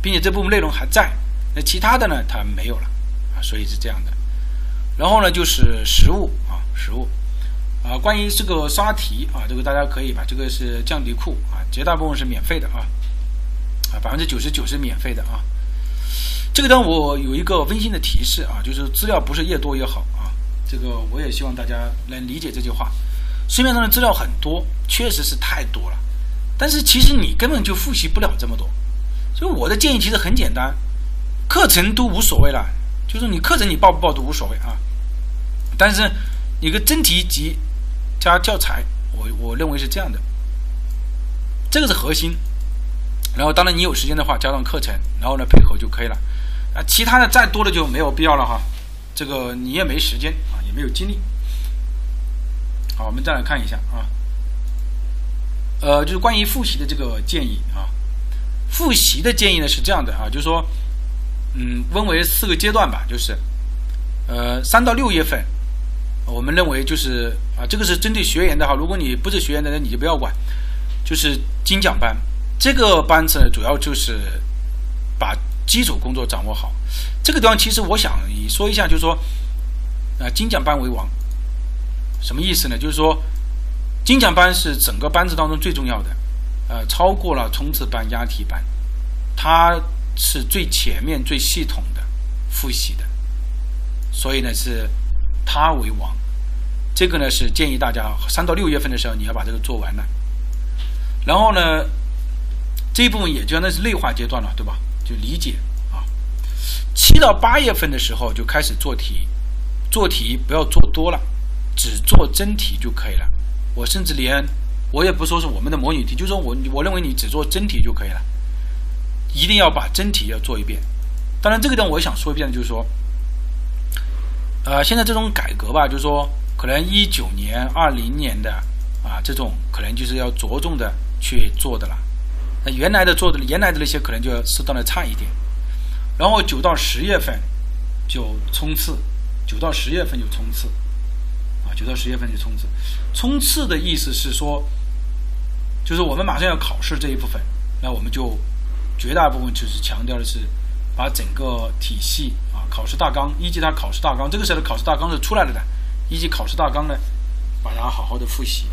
并且这部分内容还在，那其他的呢它没有了啊，所以是这样的。然后呢就是实物啊，实物啊，关于这个刷题啊，这个大家可以把这个是降低库啊，绝大部分是免费的啊，啊百分之九十九是免费的啊。这个呢我有一个温馨的提示啊，就是资料不是越多越好啊，这个我也希望大家能理解这句话。市面上的资料很多，确实是太多了，但是其实你根本就复习不了这么多。所以我的建议其实很简单，课程都无所谓了，就是你课程你报不报都无所谓啊。但是你个真题集加教材，我我认为是这样的，这个是核心。然后当然你有时间的话，加上课程，然后呢配合就可以了。啊，其他的再多的就没有必要了哈。这个你也没时间啊，也没有精力。好，我们再来看一下啊，呃，就是关于复习的这个建议啊。复习的建议呢是这样的啊，就是说，嗯，分为四个阶段吧，就是，呃，三到六月份，我们认为就是啊，这个是针对学员的哈。如果你不是学员的人，你就不要管，就是精讲班。这个班次呢，主要就是把基础工作掌握好。这个地方其实我想说一下，就是说，啊，精讲班为王。什么意思呢？就是说，精讲班是整个班子当中最重要的，呃，超过了冲刺班、押题班，它是最前面、最系统的复习的，所以呢是它为王。这个呢是建议大家三到六月份的时候你要把这个做完了，然后呢这一部分也就那是内化阶段了，对吧？就理解啊。七到八月份的时候就开始做题，做题不要做多了。只做真题就可以了，我甚至连我也不说是我们的模拟题，就说我我认为你只做真题就可以了，一定要把真题要做一遍。当然，这个地方我想说一遍就是说，呃，现在这种改革吧，就是说可能一九年、二零年的啊这种可能就是要着重的去做的了，那原来的做的原来的那些可能就要适当的差一点，然后九到十月份就冲刺，九到十月份就冲刺。九到十月份去冲刺，冲刺的意思是说，就是我们马上要考试这一部分，那我们就绝大部分就是强调的是把整个体系啊，考试大纲一级它考试大纲，这个时候的考试大纲是出来了的，一级考试大纲呢，把它好好的复习。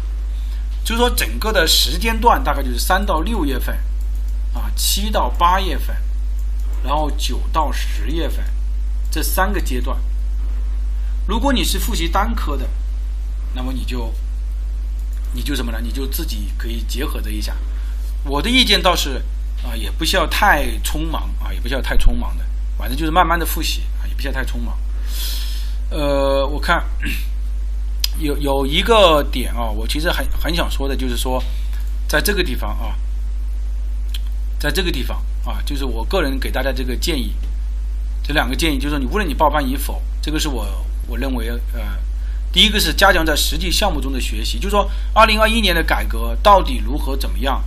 就是说整个的时间段大概就是三到六月份，啊，七到八月份，然后九到十月份这三个阶段。如果你是复习单科的，那么你就，你就什么呢？你就自己可以结合着一下。我的意见倒是啊，也不需要太匆忙啊，也不需要太匆忙的，反正就是慢慢的复习啊，也不需要太匆忙。呃，我看有有一个点啊，我其实很很想说的，就是说，在这个地方啊，在这个地方啊，就是我个人给大家这个建议，这两个建议就是说，你无论你报班与否，这个是我我认为呃。第一个是加强在实际项目中的学习，就是说，二零二一年的改革到底如何怎么样？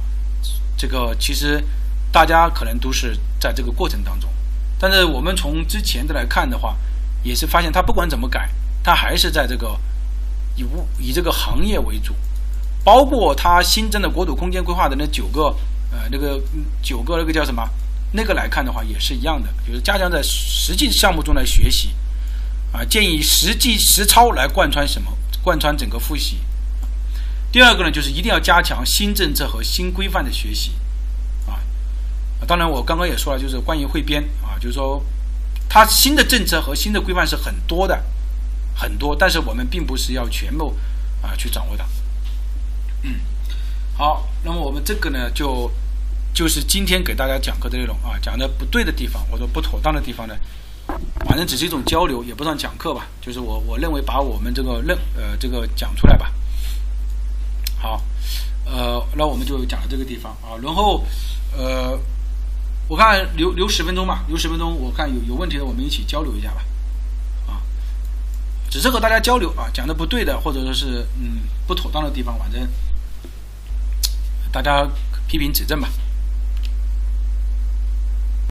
这个其实大家可能都是在这个过程当中，但是我们从之前的来看的话，也是发现它不管怎么改，它还是在这个以物以这个行业为主，包括它新增的国土空间规划的那九个呃那个九个那个叫什么那个来看的话，也是一样的，就是加强在实际项目中来学习。啊，建议实际实操来贯穿什么？贯穿整个复习。第二个呢，就是一定要加强新政策和新规范的学习。啊，当然我刚刚也说了，就是关于汇编啊，就是说它新的政策和新的规范是很多的，很多，但是我们并不是要全部啊去掌握的。嗯，好，那么我们这个呢，就就是今天给大家讲课的内容啊，讲的不对的地方或者不妥当的地方呢。反正只是一种交流，也不算讲课吧。就是我我认为把我们这个认呃这个讲出来吧。好，呃，那我们就讲到这个地方啊。然后呃，我看留留十分钟吧，留十分钟。我看有有问题的，我们一起交流一下吧。啊，只是和大家交流啊，讲的不对的或者说是嗯不妥当的地方，反正大家批评指正吧。